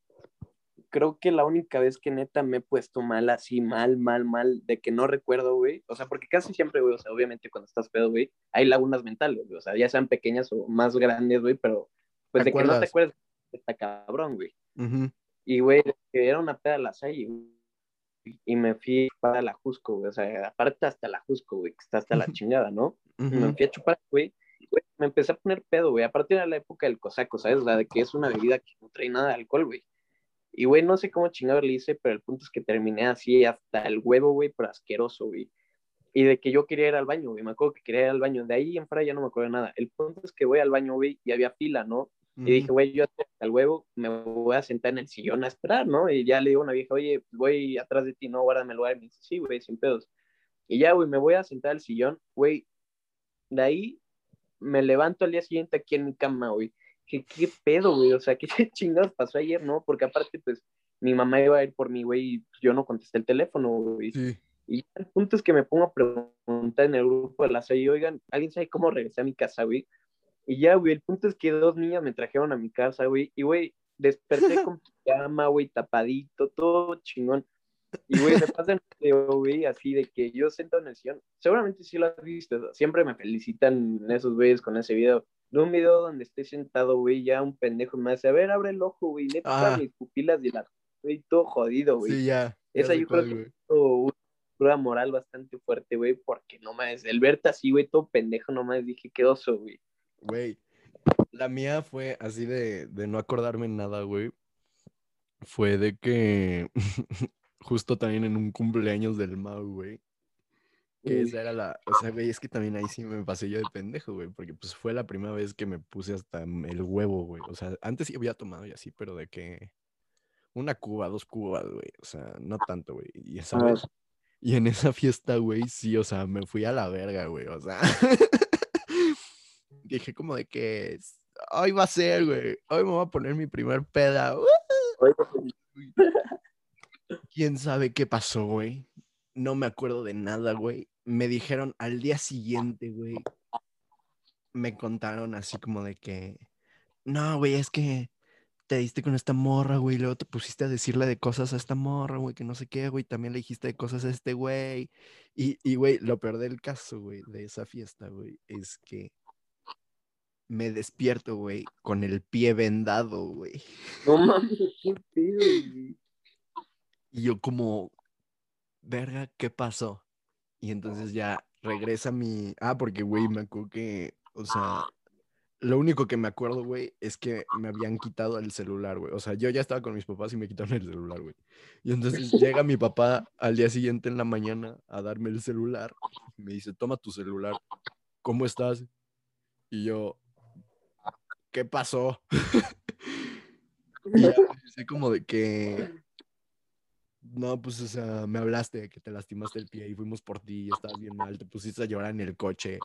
creo que la única vez que neta me he puesto mal, así, mal, mal, mal, de que no recuerdo, güey, o sea, porque casi siempre, güey, o sea, obviamente cuando estás pedo, güey, hay lagunas mentales, güey, o sea, ya sean pequeñas o más grandes, güey, pero, pues, ¿Te de que no te acuerdas? acuerdas, está cabrón, güey. Ujú. Y, güey, era una peda a la salle, güey. Y me fui para la Jusco, güey. O sea, aparte hasta la Jusco, güey, que está hasta la chingada, ¿no? Y me Ujú. fui a chupar, güey. güey, me empecé a poner pedo, güey. Aparte era la época del cosaco, ¿sabes? La de que es una bebida que no trae nada de alcohol, güey. Y, güey, no sé cómo chingado le hice, pero el punto es que terminé así hasta el huevo, güey, pero asqueroso, güey. Y de que yo quería ir al baño, güey. Me acuerdo que quería ir al baño. De ahí en fuera ya no me acuerdo de nada. El punto es que voy al baño, güey, y había fila, ¿no? Y dije, güey, yo hasta el huevo me voy a sentar en el sillón a esperar, ¿no? Y ya le digo a una vieja, oye, pues voy atrás de ti, no, guárdame el lugar. Y me dice, sí, güey, sin pedos. Y ya, güey, me voy a sentar al sillón, güey. De ahí me levanto al día siguiente aquí en mi cama, güey. ¿Qué, qué pedo, güey? O sea, ¿qué chingados pasó ayer, no? Porque aparte, pues, mi mamá iba a ir por mí, güey, y yo no contesté el teléfono, güey. Sí. Y el punto es que me pongo a preguntar en el grupo de la serie, oigan, ¿alguien sabe cómo regresé a mi casa, güey? Y ya, güey, el punto es que dos niñas me trajeron a mi casa, güey, y, güey, desperté con pijama, güey, tapadito, todo chingón. Y, güey, me pasa el video, güey, así de que yo sentado en el sillón, seguramente sí lo has visto, siempre me felicitan esos güeyes con ese video, de un video donde estoy sentado, güey, ya un pendejo me hace, a ver, abre el ojo, güey, neta, Ah. mis pupilas de la, güey, todo jodido, güey. Sí, ya. ya Esa yo creo que es una prueba moral bastante fuerte, güey, porque no más, el verte así, güey, todo pendejo, no más dije, qué oso, güey. Güey, la mía fue así de, de no acordarme nada, güey. Fue de que justo también en un cumpleaños del Mau, güey. Que esa era la, o sea, güey, es que también ahí sí me pasé yo de pendejo, güey, porque pues fue la primera vez que me puse hasta el huevo, güey. O sea, antes sí había tomado y así, pero de que una cuba, dos cubas, güey. O sea, no tanto, güey. Y esa vez, y en esa fiesta, güey, sí, o sea, me fui a la verga, güey. O sea, dije como de que hoy va a ser, güey. Hoy me voy a poner mi primer peda. ¿Quién sabe qué pasó, güey? No me acuerdo de nada, güey. Me dijeron al día siguiente, güey. Me contaron así como de que, no, güey, es que te diste con esta morra, güey, luego te pusiste a decirle de cosas a esta morra, güey, que no sé qué, güey, también le dijiste de cosas a este güey. Y, y, güey, lo peor del caso, güey, de esa fiesta, güey, es que me despierto, güey, con el pie vendado, güey. No mames, qué pedo, güey. Y yo como, verga, ¿qué pasó? Y entonces ya regresa mi... Ah, porque, güey, me acuerdo que, o sea, lo único que me acuerdo, güey, es que me habían quitado el celular, güey. O sea, yo ya estaba con mis papás y me quitaron el celular, güey. Y entonces llega mi papá al día siguiente en la mañana a darme el celular. Me dice, toma tu celular. ¿Cómo estás? Y yo, ¿qué pasó? y ya dice como de que... No, pues, o sea, me hablaste de que te lastimaste el pie y fuimos por ti y estabas bien mal, te pusiste a llorar en el coche,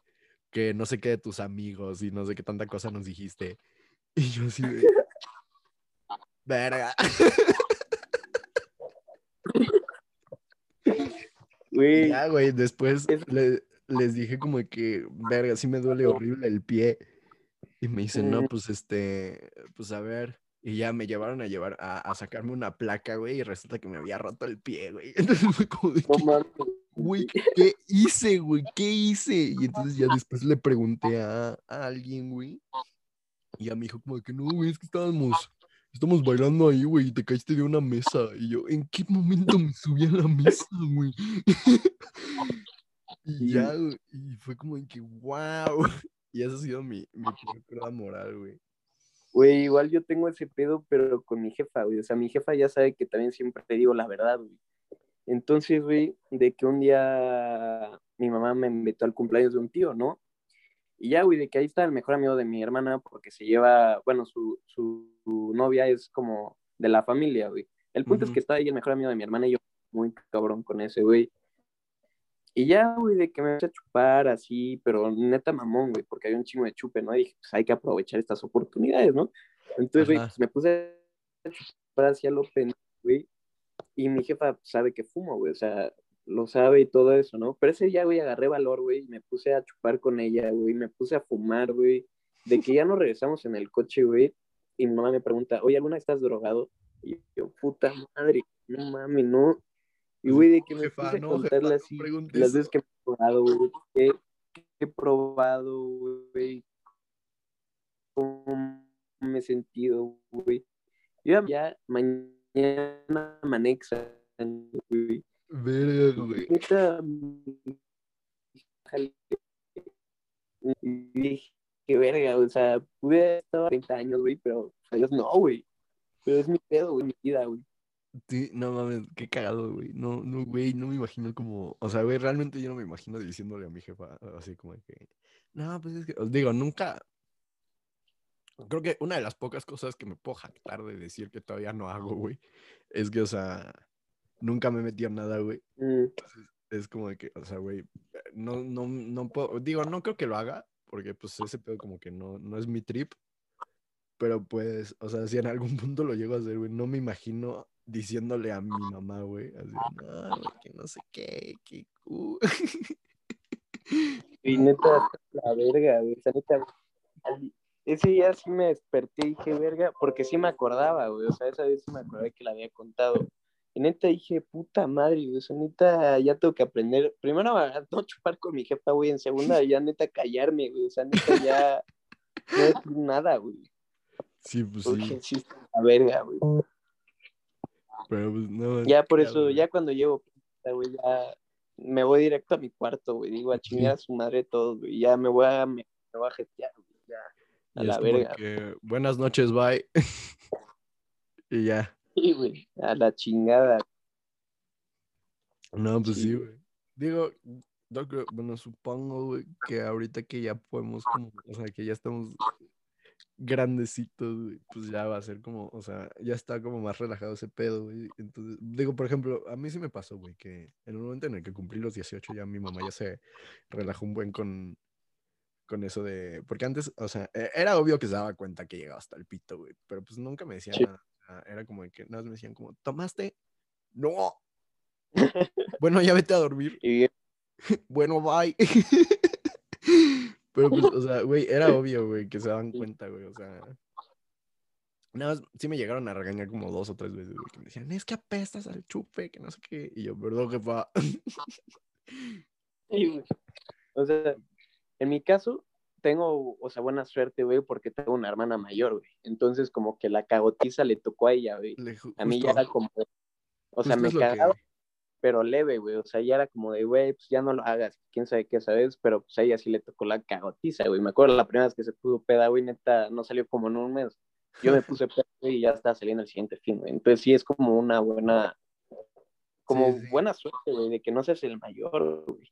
que no sé qué de tus amigos y no sé qué tanta cosa nos dijiste. Y yo así de... Verga. Güey, Ya, güey, después Es- le- les dije como que, verga, sí me duele horrible el pie. Y me dicen, no, Mm. pues este, pues a ver. Y ya me llevaron a llevar a, a sacarme una placa, güey, y resulta que me había roto el pie, güey. Entonces fue como de mames. güey, ¿qué hice, güey? ¿Qué hice? Y entonces ya después le pregunté a, a alguien, güey. Y ya me dijo como de que no, güey, es que estábamos, estamos bailando ahí, güey, y te caíste de una mesa. Y yo, ¿en qué momento me subí a la mesa, güey? y ya, güey, y fue como de que, wow. Y esa ha sido mi, mi cruda moral, güey. Güey, igual yo tengo ese pedo, pero con mi jefa, güey. O sea, mi jefa ya sabe que también siempre te digo la verdad, güey. Entonces, güey, de que un día mi mamá me invitó al cumpleaños de un tío, ¿no? Y ya, güey, de que ahí está el mejor amigo de mi hermana, porque se lleva, bueno, su, su, su novia es como de la familia, güey. El punto es que está ahí el mejor amigo de mi hermana y yo muy cabrón con ese, güey. Y ya, güey, de que me empecé a chupar así, pero neta mamón, güey, porque había un chingo de chupe, ¿no? Y dije, pues hay que aprovechar estas oportunidades, ¿no? Entonces, güey, pues me puse a chupar hacia lo pendejo, güey. Y mi jefa sabe que fumo, güey, o sea, lo sabe y todo eso, ¿no? Pero ese día, güey, agarré valor, güey, y me puse a chupar con ella, güey, me puse a fumar, güey. De que ya nos regresamos en el coche, güey, y mi mamá me pregunta, oye, ¿alguna vez estás drogado? Y yo, puta madre, no mames, no. Y, güey, de que me Jefa, puse a contarle jefa, así las veces que he probado, güey, que he probado, güey, cómo me he sentido, güey. Yo ya mañana manexa, güey. Verga, güey. Neta. Y dije, qué verga, o sea, pude a 30 años, güey, pero a Dios no, güey. Pero es mi pedo, güey, mi vida, güey. Sí, no mames, qué cagado, güey. No, no, güey, no me imagino como, o sea, güey, realmente yo no me imagino diciéndole a mi jefa así como que, no, pues es que, os digo, nunca, creo que una de las pocas cosas que me puedo jactar de decir que todavía no hago, güey, es que, o sea, nunca me metí en nada, güey. Mm, Entonces, es como de que, o sea, güey, no, no, no puedo, digo, no creo que lo haga, porque pues ese pedo como que no, no es mi trip, pero pues, o sea, si en algún punto lo llego a hacer, güey, no me imagino diciéndole a mi mamá, güey, así, no, güey, que no sé qué, que... uh". Y neta, la verga, güey. O sea, neta, ese día sí me desperté y dije, verga, porque sí me acordaba, güey. O sea, esa vez sí me acordé que la había contado. Y neta dije, puta madre, güey. O sea, neta, ya tengo que aprender. Primero a no chupar con mi jefa, güey. En segunda, ya neta callarme, güey. O sea, neta, ya no decir nada, güey. Sí, pues Porque sí, sí está la verga, güey. Pero pues no. Ya por eso, ya cuando llevo, güey, ya me voy directo a mi cuarto, güey. Digo, a chingar a su madre todos, güey. Ya me voy a, me, me voy a jetear, güey. Ya, a Y la verga. que, buenas noches, bye. y ya. Sí, güey, a la chingada. No, pues Sí, güey. Digo, creo, bueno, supongo, güey, que ahorita que ya podemos como, o sea, que ya estamos grandecitos, güey, pues ya va a ser como, o sea, ya está como más relajado ese pedo, güey. Entonces, digo, por ejemplo, a mí sí me pasó, güey, que en el momento en el que cumplí los 18 ya mi mamá ya se relajó un buen con, con eso de, porque antes, o sea, e- era obvio que se daba cuenta que llegaba hasta el pito, güey, pero pues nunca me decían Sí. nada. Era como que nada más me decían como, ¿tomaste? No. Bueno, ya vete a dormir. Bueno, bye. Pero pues, o sea, güey, era obvio, güey, que se daban cuenta, güey, o sea. Nada más, sí me llegaron a regañar como dos o tres veces, güey, que me decían, es que apestas al chupe, que no sé qué. Y yo, perdón, jefa. Sí, güey. O sea, en mi caso, tengo, o sea, buena suerte, güey, porque tengo una hermana mayor, güey. Entonces, como que la cagotiza le tocó a ella, güey. A mí ya era como, o sea, me que- cagaba, pero leve, güey. O sea, ya era como de, güey, pues ya no lo hagas, quién sabe qué, ¿sabes? Pero pues a ella sí le tocó la cagotiza, güey. Me acuerdo la primera vez que se puso peda, güey, neta, no salió como en un mes. Yo me puse peda, güey, y ya estaba saliendo el siguiente fin, güey. Entonces sí es como una buena, como Sí, sí. buena suerte, güey, de que no seas el mayor, güey.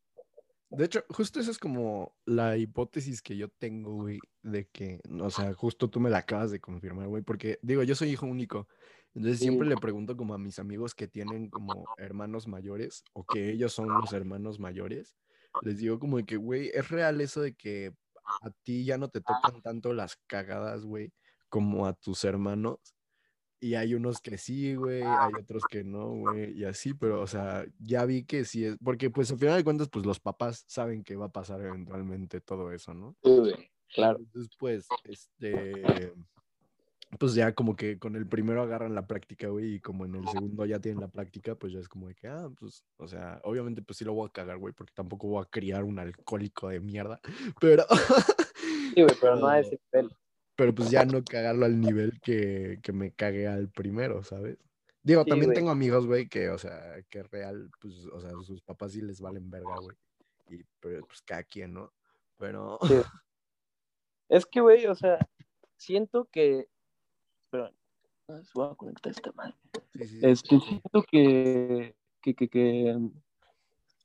De hecho, justo esa es como la hipótesis que yo tengo, güey, de que, o sea, justo tú me la acabas de confirmar, güey, porque digo, yo soy hijo único, entonces Sí. siempre le pregunto como a mis amigos que tienen como hermanos mayores o que ellos son los hermanos mayores, les digo como de que, güey, es real eso de que a ti ya no te tocan tanto las cagadas, güey, como a tus hermanos. Y hay unos que sí, güey, hay otros que no, güey, y así, pero, o sea, ya vi que sí es, porque pues al final de cuentas, pues los papás saben que va a pasar eventualmente todo eso, ¿no? Sí, güey, claro. Entonces, pues, este, pues ya como que con el primero agarran la práctica, güey, y como en el segundo ya tienen la práctica, pues ya es como de que, ah, pues, o sea, obviamente pues sí lo voy a cagar, güey, porque tampoco voy a criar un alcohólico de mierda, pero... Sí, güey, pero no a ese nivel. pero pues ya no cagarlo al nivel que, que me cagué al primero, ¿sabes? Digo, Sí, también güey. tengo amigos, güey, que, o sea, que real, pues, o sea, sus papás sí les valen verga, güey. Y pero, pues cada quien, ¿no? Pero, Sí. Es que, güey, o sea, siento que. Pero. Voy a conectar esta madre. sí, sí, Este, siento que, que, que, que,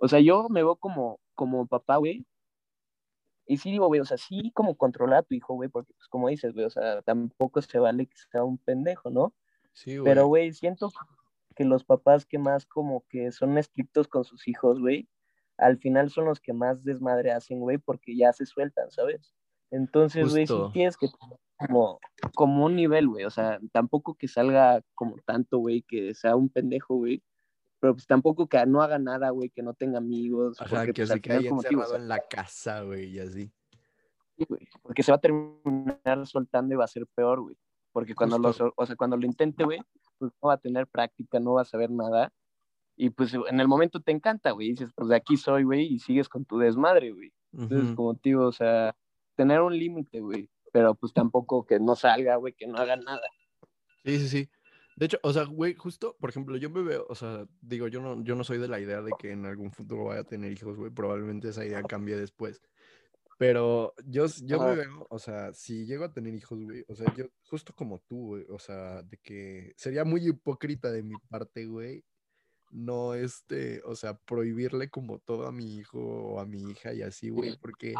o sea, yo me veo como, como papá, güey. Y sí digo, güey, o sea, sí como controlar a tu hijo, güey, porque pues como dices, güey, o sea, tampoco se vale que sea un pendejo, ¿no? sí, güey. Pero, güey, siento que los papás que más como que son estrictos con sus hijos, güey, al final son los que más desmadre hacen, güey, porque ya se sueltan, ¿sabes? Entonces, güey, sí Justo. tienes que como, como un nivel, güey, o sea, tampoco que salga como tanto, güey, que sea un pendejo, güey, pero pues tampoco que no haga nada, güey, que no tenga amigos, Ajá, porque que pues, se quede como o encerrado sea, en la casa, güey, y así. Sí, güey, porque se va a terminar soltando y va a ser peor, güey. Porque cuando lo, Justo. o sea, cuando lo intente, güey, pues no va a tener práctica, no va a saber nada. Y pues en el momento te encanta, güey. Dices, pues de aquí soy, güey, y sigues con tu desmadre, güey. Entonces, Ujú. como te digo, o sea, tener un límite, güey. Pero pues tampoco que no salga, güey, que no haga nada. Sí, sí, sí. De hecho, o sea, güey, justo, por ejemplo, yo me veo, o sea, digo, yo no, yo no soy de la idea de que en algún futuro vaya a tener hijos, güey. Probablemente esa idea cambie después. Pero yo, yo me veo, o sea, si llego a tener hijos, güey, o sea, yo justo como tú, güey, o sea, de que sería muy hipócrita de mi parte, güey, no, este, o sea, prohibirle como todo a mi hijo o a mi hija y así, güey, porque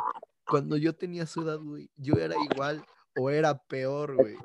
cuando yo tenía su edad, güey, yo era igual o era peor, güey.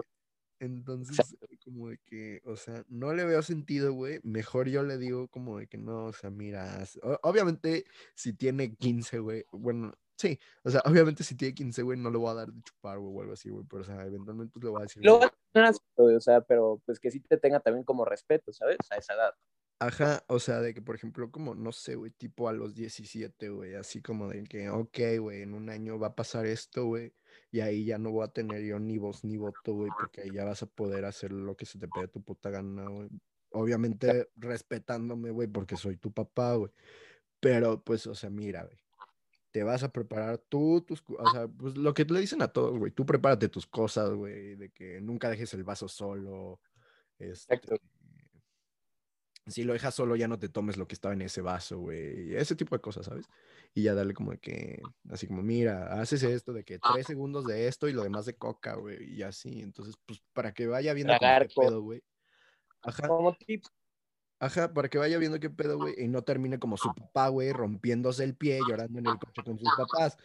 Entonces, como de que, o sea, no le veo sentido, güey. Mejor yo le digo como de que no, o sea, mira, obviamente si tiene 15, güey, bueno, sí, o sea, obviamente si tiene 15, güey, no le voy a dar de chupar, güey, o algo así, güey, pero, o sea, eventualmente pues, le voy a decir, Lo vas a tener o sea, pero pues que sí te tenga también como respeto, ¿sabes? A esa edad. Ajá, o sea, de que, por ejemplo, como, no sé, güey, tipo a los 17, güey, así como de que, ok, güey, en un año va a pasar esto, güey, y ahí ya no voy a tener yo ni voz ni voto, güey, porque ahí ya vas a poder hacer lo que se te pegue tu puta gana, güey. Obviamente respetándome, güey, porque soy tu papá, güey. Pero, pues, o sea, mira, güey, te vas a preparar tú, tus, o sea, pues lo que le dicen a todos, güey, tú prepárate tus cosas, güey, de que nunca dejes el vaso solo, este Exacto. Si lo dejas solo, ya no te tomes lo que estaba en ese vaso, güey. Ese tipo de cosas, ¿sabes? Y ya darle como de que, así como, mira, haces esto de que tres segundos de esto y lo demás de coca, güey. Y así, entonces, pues, para que vaya viendo qué pedo, güey. Ajá, Como tip, ajá, para que vaya viendo qué pedo, güey. Y no termine como su papá, güey, rompiéndose el pie, llorando en el coche con sus papás.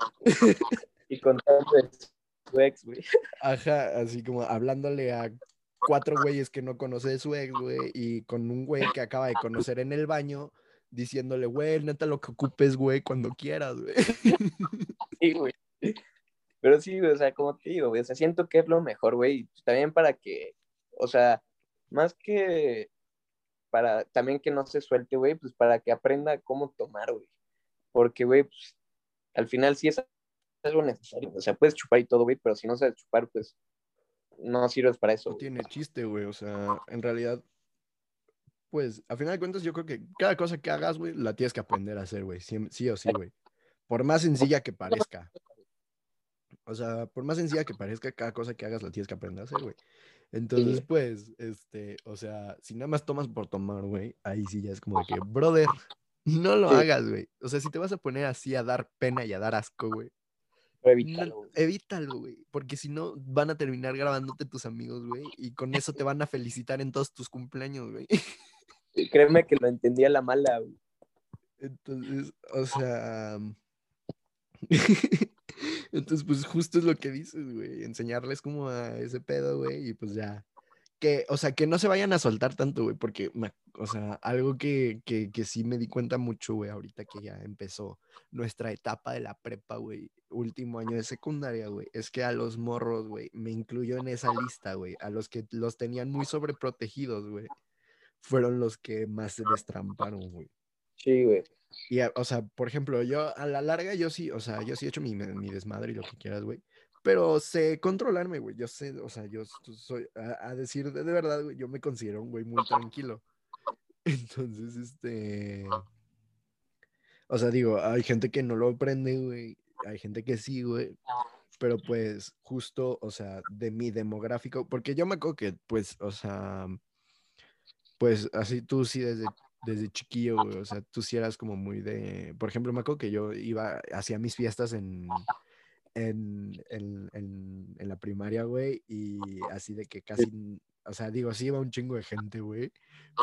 y contando su ex, güey. Ajá, así como hablándole a cuatro güeyes que no conoce su ex, güey, y con un güey que acaba de conocer en el baño, diciéndole, güey, neta lo que ocupes, güey, cuando quieras, güey. Sí, güey. Pero sí, güey, o sea, como te digo, güey, o sea, siento que es lo mejor, güey, también para que, o sea, más que para también que no se suelte, güey, pues para que aprenda cómo tomar, güey. Porque, güey, pues al final sí es algo necesario. O sea, puedes chupar y todo, güey, pero si no sabes chupar, pues no sirves para eso. No tiene chiste, güey, o sea, en realidad, pues, a final de cuentas, yo creo que cada cosa que hagas, güey, la tienes que aprender a hacer, güey, sí, sí o sí, güey. Por más sencilla que parezca. O sea, por más sencilla que parezca, cada cosa que hagas la tienes que aprender a hacer, güey. Entonces, Sí. pues, este, o sea, si nada más tomas por tomar, güey, ahí sí ya es como de que, brother, no lo Sí. hagas, güey. O sea, si te vas a poner así a dar pena y a dar asco, güey, No- evítalo, güey. evítalo, güey. Porque si no, van a terminar grabándote tus amigos, güey, y con eso te van a felicitar en todos tus cumpleaños, güey. Créeme que lo entendí a la mala, güey. Entonces, o sea. Entonces, pues justo es lo que dices, güey. Enseñarles como a ese pedo, güey, y pues ya. Que, o sea, que no se vayan a soltar tanto, güey, porque, me- o sea, algo que, que, que sí me di cuenta mucho, güey, ahorita que ya empezó nuestra etapa de la prepa, güey, último año de secundaria, güey, es que a los morros, güey, me incluyo en esa lista, güey, a los que los tenían muy sobreprotegidos, güey, fueron los que más se destramparon, güey. Sí, güey. Y, o sea, por ejemplo, yo a la larga, yo sí, o sea, yo sí he hecho mi, mi desmadre y lo que quieras, güey. Pero sé controlarme, güey. Yo sé, o sea, yo soy, a, a decir de, de verdad, güey, yo me considero un güey muy tranquilo. Entonces, este. O sea, digo, hay gente que no lo aprende, güey. Hay gente que sí, güey. Pero pues, justo, o sea, de mi demográfico, porque yo me acuerdo que, pues, o sea, pues así tú sí desde, desde chiquillo, güey, o sea, tú sí eras como muy de, por ejemplo, me acuerdo que yo iba, hacía mis fiestas en, en, en, en, en la primaria, güey, y así de que casi, o sea, digo, sí iba un chingo de gente, güey,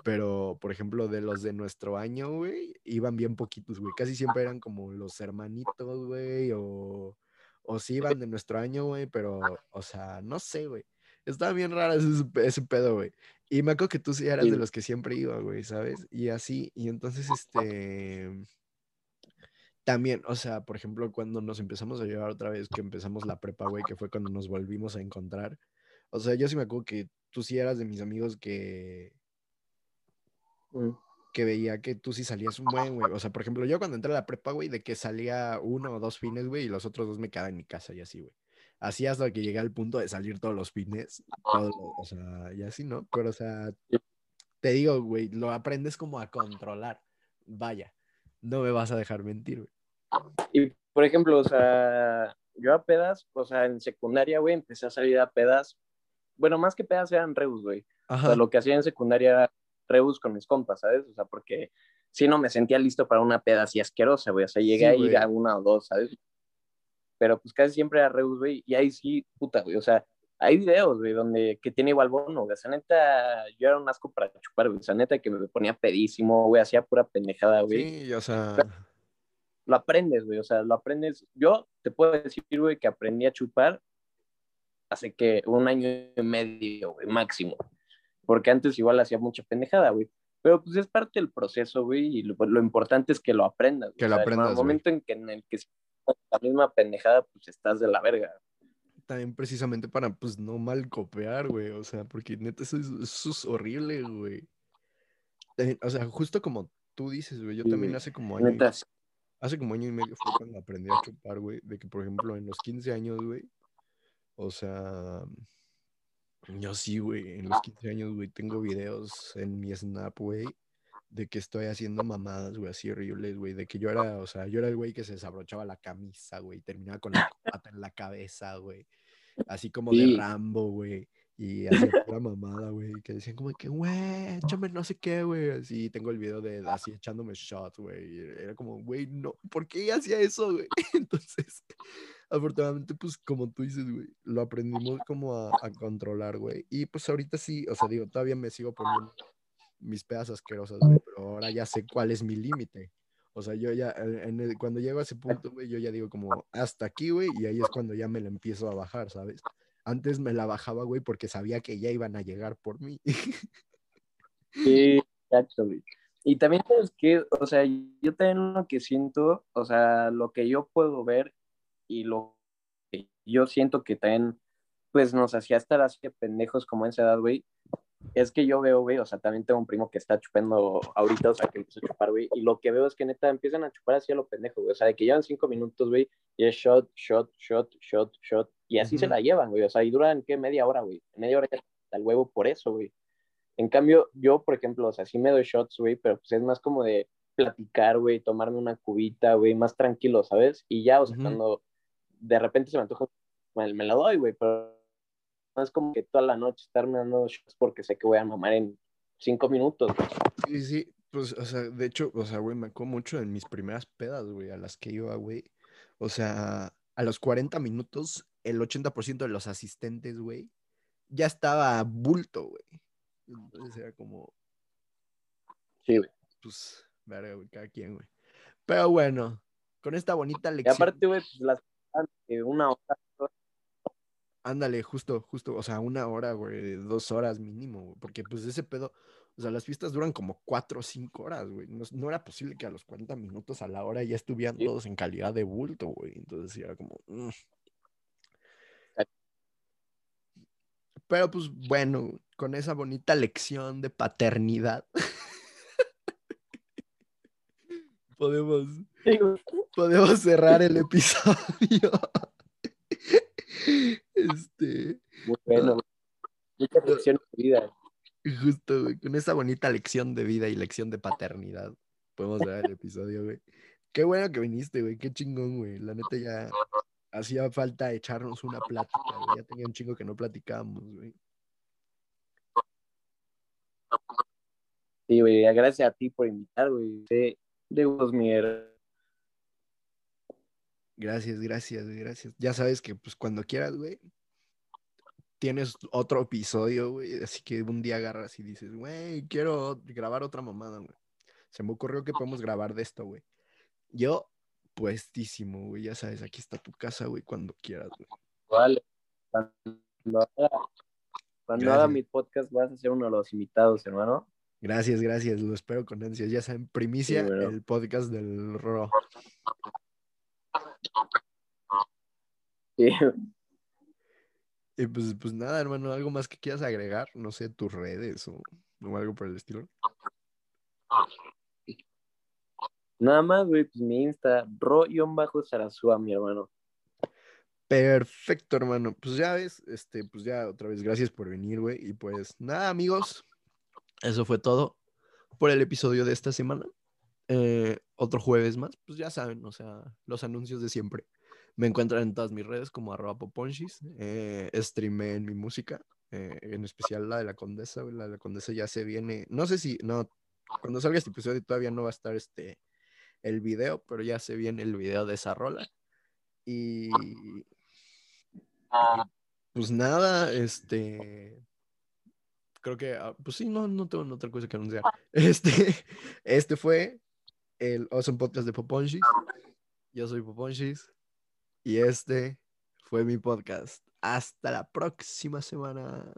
pero, por ejemplo, de los de nuestro año, güey, iban bien poquitos, güey, casi siempre eran como los hermanitos, güey, o, o sí iban de nuestro año, güey, pero, o sea, no sé, güey. Estaba bien raro ese, ese pedo, güey. Y me acuerdo que tú sí eras de los que siempre iba, güey, ¿sabes? Y así, y entonces, este, también, o sea, por ejemplo, cuando nos empezamos a llevar otra vez, que empezamos la prepa, güey, que fue cuando nos volvimos a encontrar, o sea, yo sí me acuerdo que tú sí eras de mis amigos que, Mm. que veía que tú sí salías un buen, güey. O sea, por ejemplo, yo cuando entré a la prepa, güey, de que salía uno o dos fines, güey, y los otros dos me quedaba en mi casa y así, güey. Así hasta que llegué al punto de salir todos los fines, todo o sea, y así, ¿no? Pero, o sea, te digo, güey, lo aprendes como a controlar. Vaya, no me vas a dejar mentir, güey. Y, por ejemplo, o sea, yo a pedas, o sea, en secundaria, güey, empecé a salir a pedas. Bueno, más que pedas eran reus, güey. O sea, lo que hacía en secundaria era reus con mis compas, ¿sabes? O sea, porque si no me sentía listo para una peda así asquerosa, güey. O sea, llegué Sí, a ir a una o dos, ¿sabes? pero pues casi siempre era Reus, güey, y ahí sí, puta, güey, o sea, hay videos, güey, donde, que tiene igual bono, güey, o sea, neta, yo era un asco para chupar, güey, o sea, neta que me ponía pedísimo, güey, hacía pura pendejada, güey. Sí, o sea, Lo aprendes, güey, o sea, lo aprendes, yo te puedo decir, güey, que aprendí a chupar hace que un año y medio, güey, máximo, porque antes igual hacía mucha pendejada, güey. Pero pues es parte del proceso, güey, y lo, lo importante es que lo aprendas. Que o lo sea, aprendas, En el güey. momento en que en el que la misma pendejada, pues estás de la verga. También precisamente para, pues, no mal copiar, güey, o sea, porque neta, eso es, eso es horrible, güey. También, O sea, justo como tú dices, güey, yo Sí, también hace como año, Neta, hace como año y medio fue cuando aprendí a chupar, güey, de que, por ejemplo, en los 15 años, güey, o sea, yo sí, güey, en los 15 años, güey, tengo videos en mi Snap, güey, de que estoy haciendo mamadas, güey, así horribles, güey, de que yo era, o sea, yo era el güey que se desabrochaba la camisa, güey, terminaba con la pata en la cabeza, güey, así como de. Rambo, güey, y hacía pura mamada, güey, que decían como que, güey, échame no sé qué, güey, así, tengo el video de así echándome shots, güey, y era como, güey, no, ¿por qué hacía eso, güey? Entonces, afortunadamente, pues, como tú dices, güey, lo aprendimos como a, a controlar, güey, y pues ahorita sí, o sea, digo, todavía me sigo poniendo mis pedas asquerosas, güey, pero ahora ya sé cuál es mi límite. O sea, yo ya, en- el- cuando llego a ese punto, güey, yo ya digo como, hasta aquí, güey, y ahí es cuando ya me la empiezo a bajar, ¿sabes? Antes me la bajaba, güey, porque sabía que ya iban a llegar por mí. Sí, exacto, güey. Y también sabes que, o sea, yo también lo que siento, o sea, lo que yo puedo ver y lo que yo siento que también, pues nos hacía estar así de pendejos como en esa edad, güey, es que yo veo, güey, o sea, también tengo un primo que está chupando ahorita, o sea, que empieza a chupar, güey, y lo que veo es que neta empiezan a chupar así a lo pendejo, güey, o sea, de que llevan cinco minutos, güey, y es shot, shot, shot, shot, shot, y así se la llevan, güey, o sea, y duran, ¿qué? Media hora, güey, media hora el huevo por eso, güey. En cambio, yo, por ejemplo, o sea, sí me doy shots, güey, pero pues es más como de platicar, güey, tomarme una cubita, güey, más tranquilo, ¿sabes? Y ya, o sea, cuando de repente se me antoja, me, me la doy, güey, pero no es como que toda la noche estarme dando shots porque sé que voy a mamar en cinco minutos, güey. Sí, sí, pues, o sea, de hecho, o sea, güey, me acuerdo mucho en mis primeras pedas, güey, a las que iba, güey. O sea, a los 40 minutos, el 80% de los asistentes, güey, ya estaba bulto, güey. Entonces era como, Sí, güey. pues, verga, güey, cada quien, güey. Pero bueno, con esta bonita Y lección. aparte, güey, pues las eh, una hora, Ándale, justo, justo, o sea, una hora, güey, dos horas mínimo, güey, porque pues ese pedo, o sea, las fiestas duran como cuatro o cinco horas, güey, no, no era posible que a los 40 minutos a la hora ya estuvieran Sí. todos en calidad de bulto, güey, entonces sí era como... mm. Pero pues bueno, con esa bonita lección de paternidad, podemos, podemos cerrar el episodio. Este... muy bueno. Mucha lección de vida. Justo, güey, con esa bonita lección de vida y lección de paternidad, podemos ver el episodio, güey. Qué bueno que viniste, güey, qué chingón, güey. La neta ya hacía falta echarnos una plática, güey. Ya tenía un chingo que no platicábamos, güey. Sí, güey, gracias a ti por invitar, güey. De, de Gosmier. Gracias, gracias, gracias. Ya sabes que, pues, cuando quieras, güey, tienes otro episodio, güey. Así que un día agarras y dices, güey, quiero grabar otra mamada, güey. Se me ocurrió que podemos grabar de esto, güey. Yo, puestísimo, güey. Ya sabes, aquí está tu casa, güey, cuando quieras, güey. Vale. Cuando haga, cuando haga Gracias. mi podcast vas a ser uno de los invitados, hermano. Gracias, gracias. Lo espero con ansias. Ya saben, primicia, Sí, bueno. el podcast del Ro. Sí. Y pues, pues nada, hermano, algo más que quieras agregar, no sé, tus redes o, o algo por el estilo. Nada más, güey, pues mi Insta, ro-sarazúa, mi hermano. Perfecto, hermano. Pues ya ves, este, pues ya otra vez, gracias por venir, güey. Y pues nada, amigos, eso fue todo por el episodio de esta semana. Eh, otro jueves más, pues ya saben, o sea, los anuncios de siempre. Me encuentran en todas mis redes como arroba poponchis. Eh, streamé en mi música, eh, en especial la de la Condesa, La de la Condesa ya se viene. No sé si, no, cuando salga este episodio todavía no va a estar este el video, pero ya se viene el video de esa rola. Y pues nada, este. Creo que, ah, pues sí, no, no tengo otra cosa que anunciar. Este, este fue el Awesome Podcast de Poponchis. Yo soy Poponchis. Y este fue mi podcast. Hasta la próxima semana.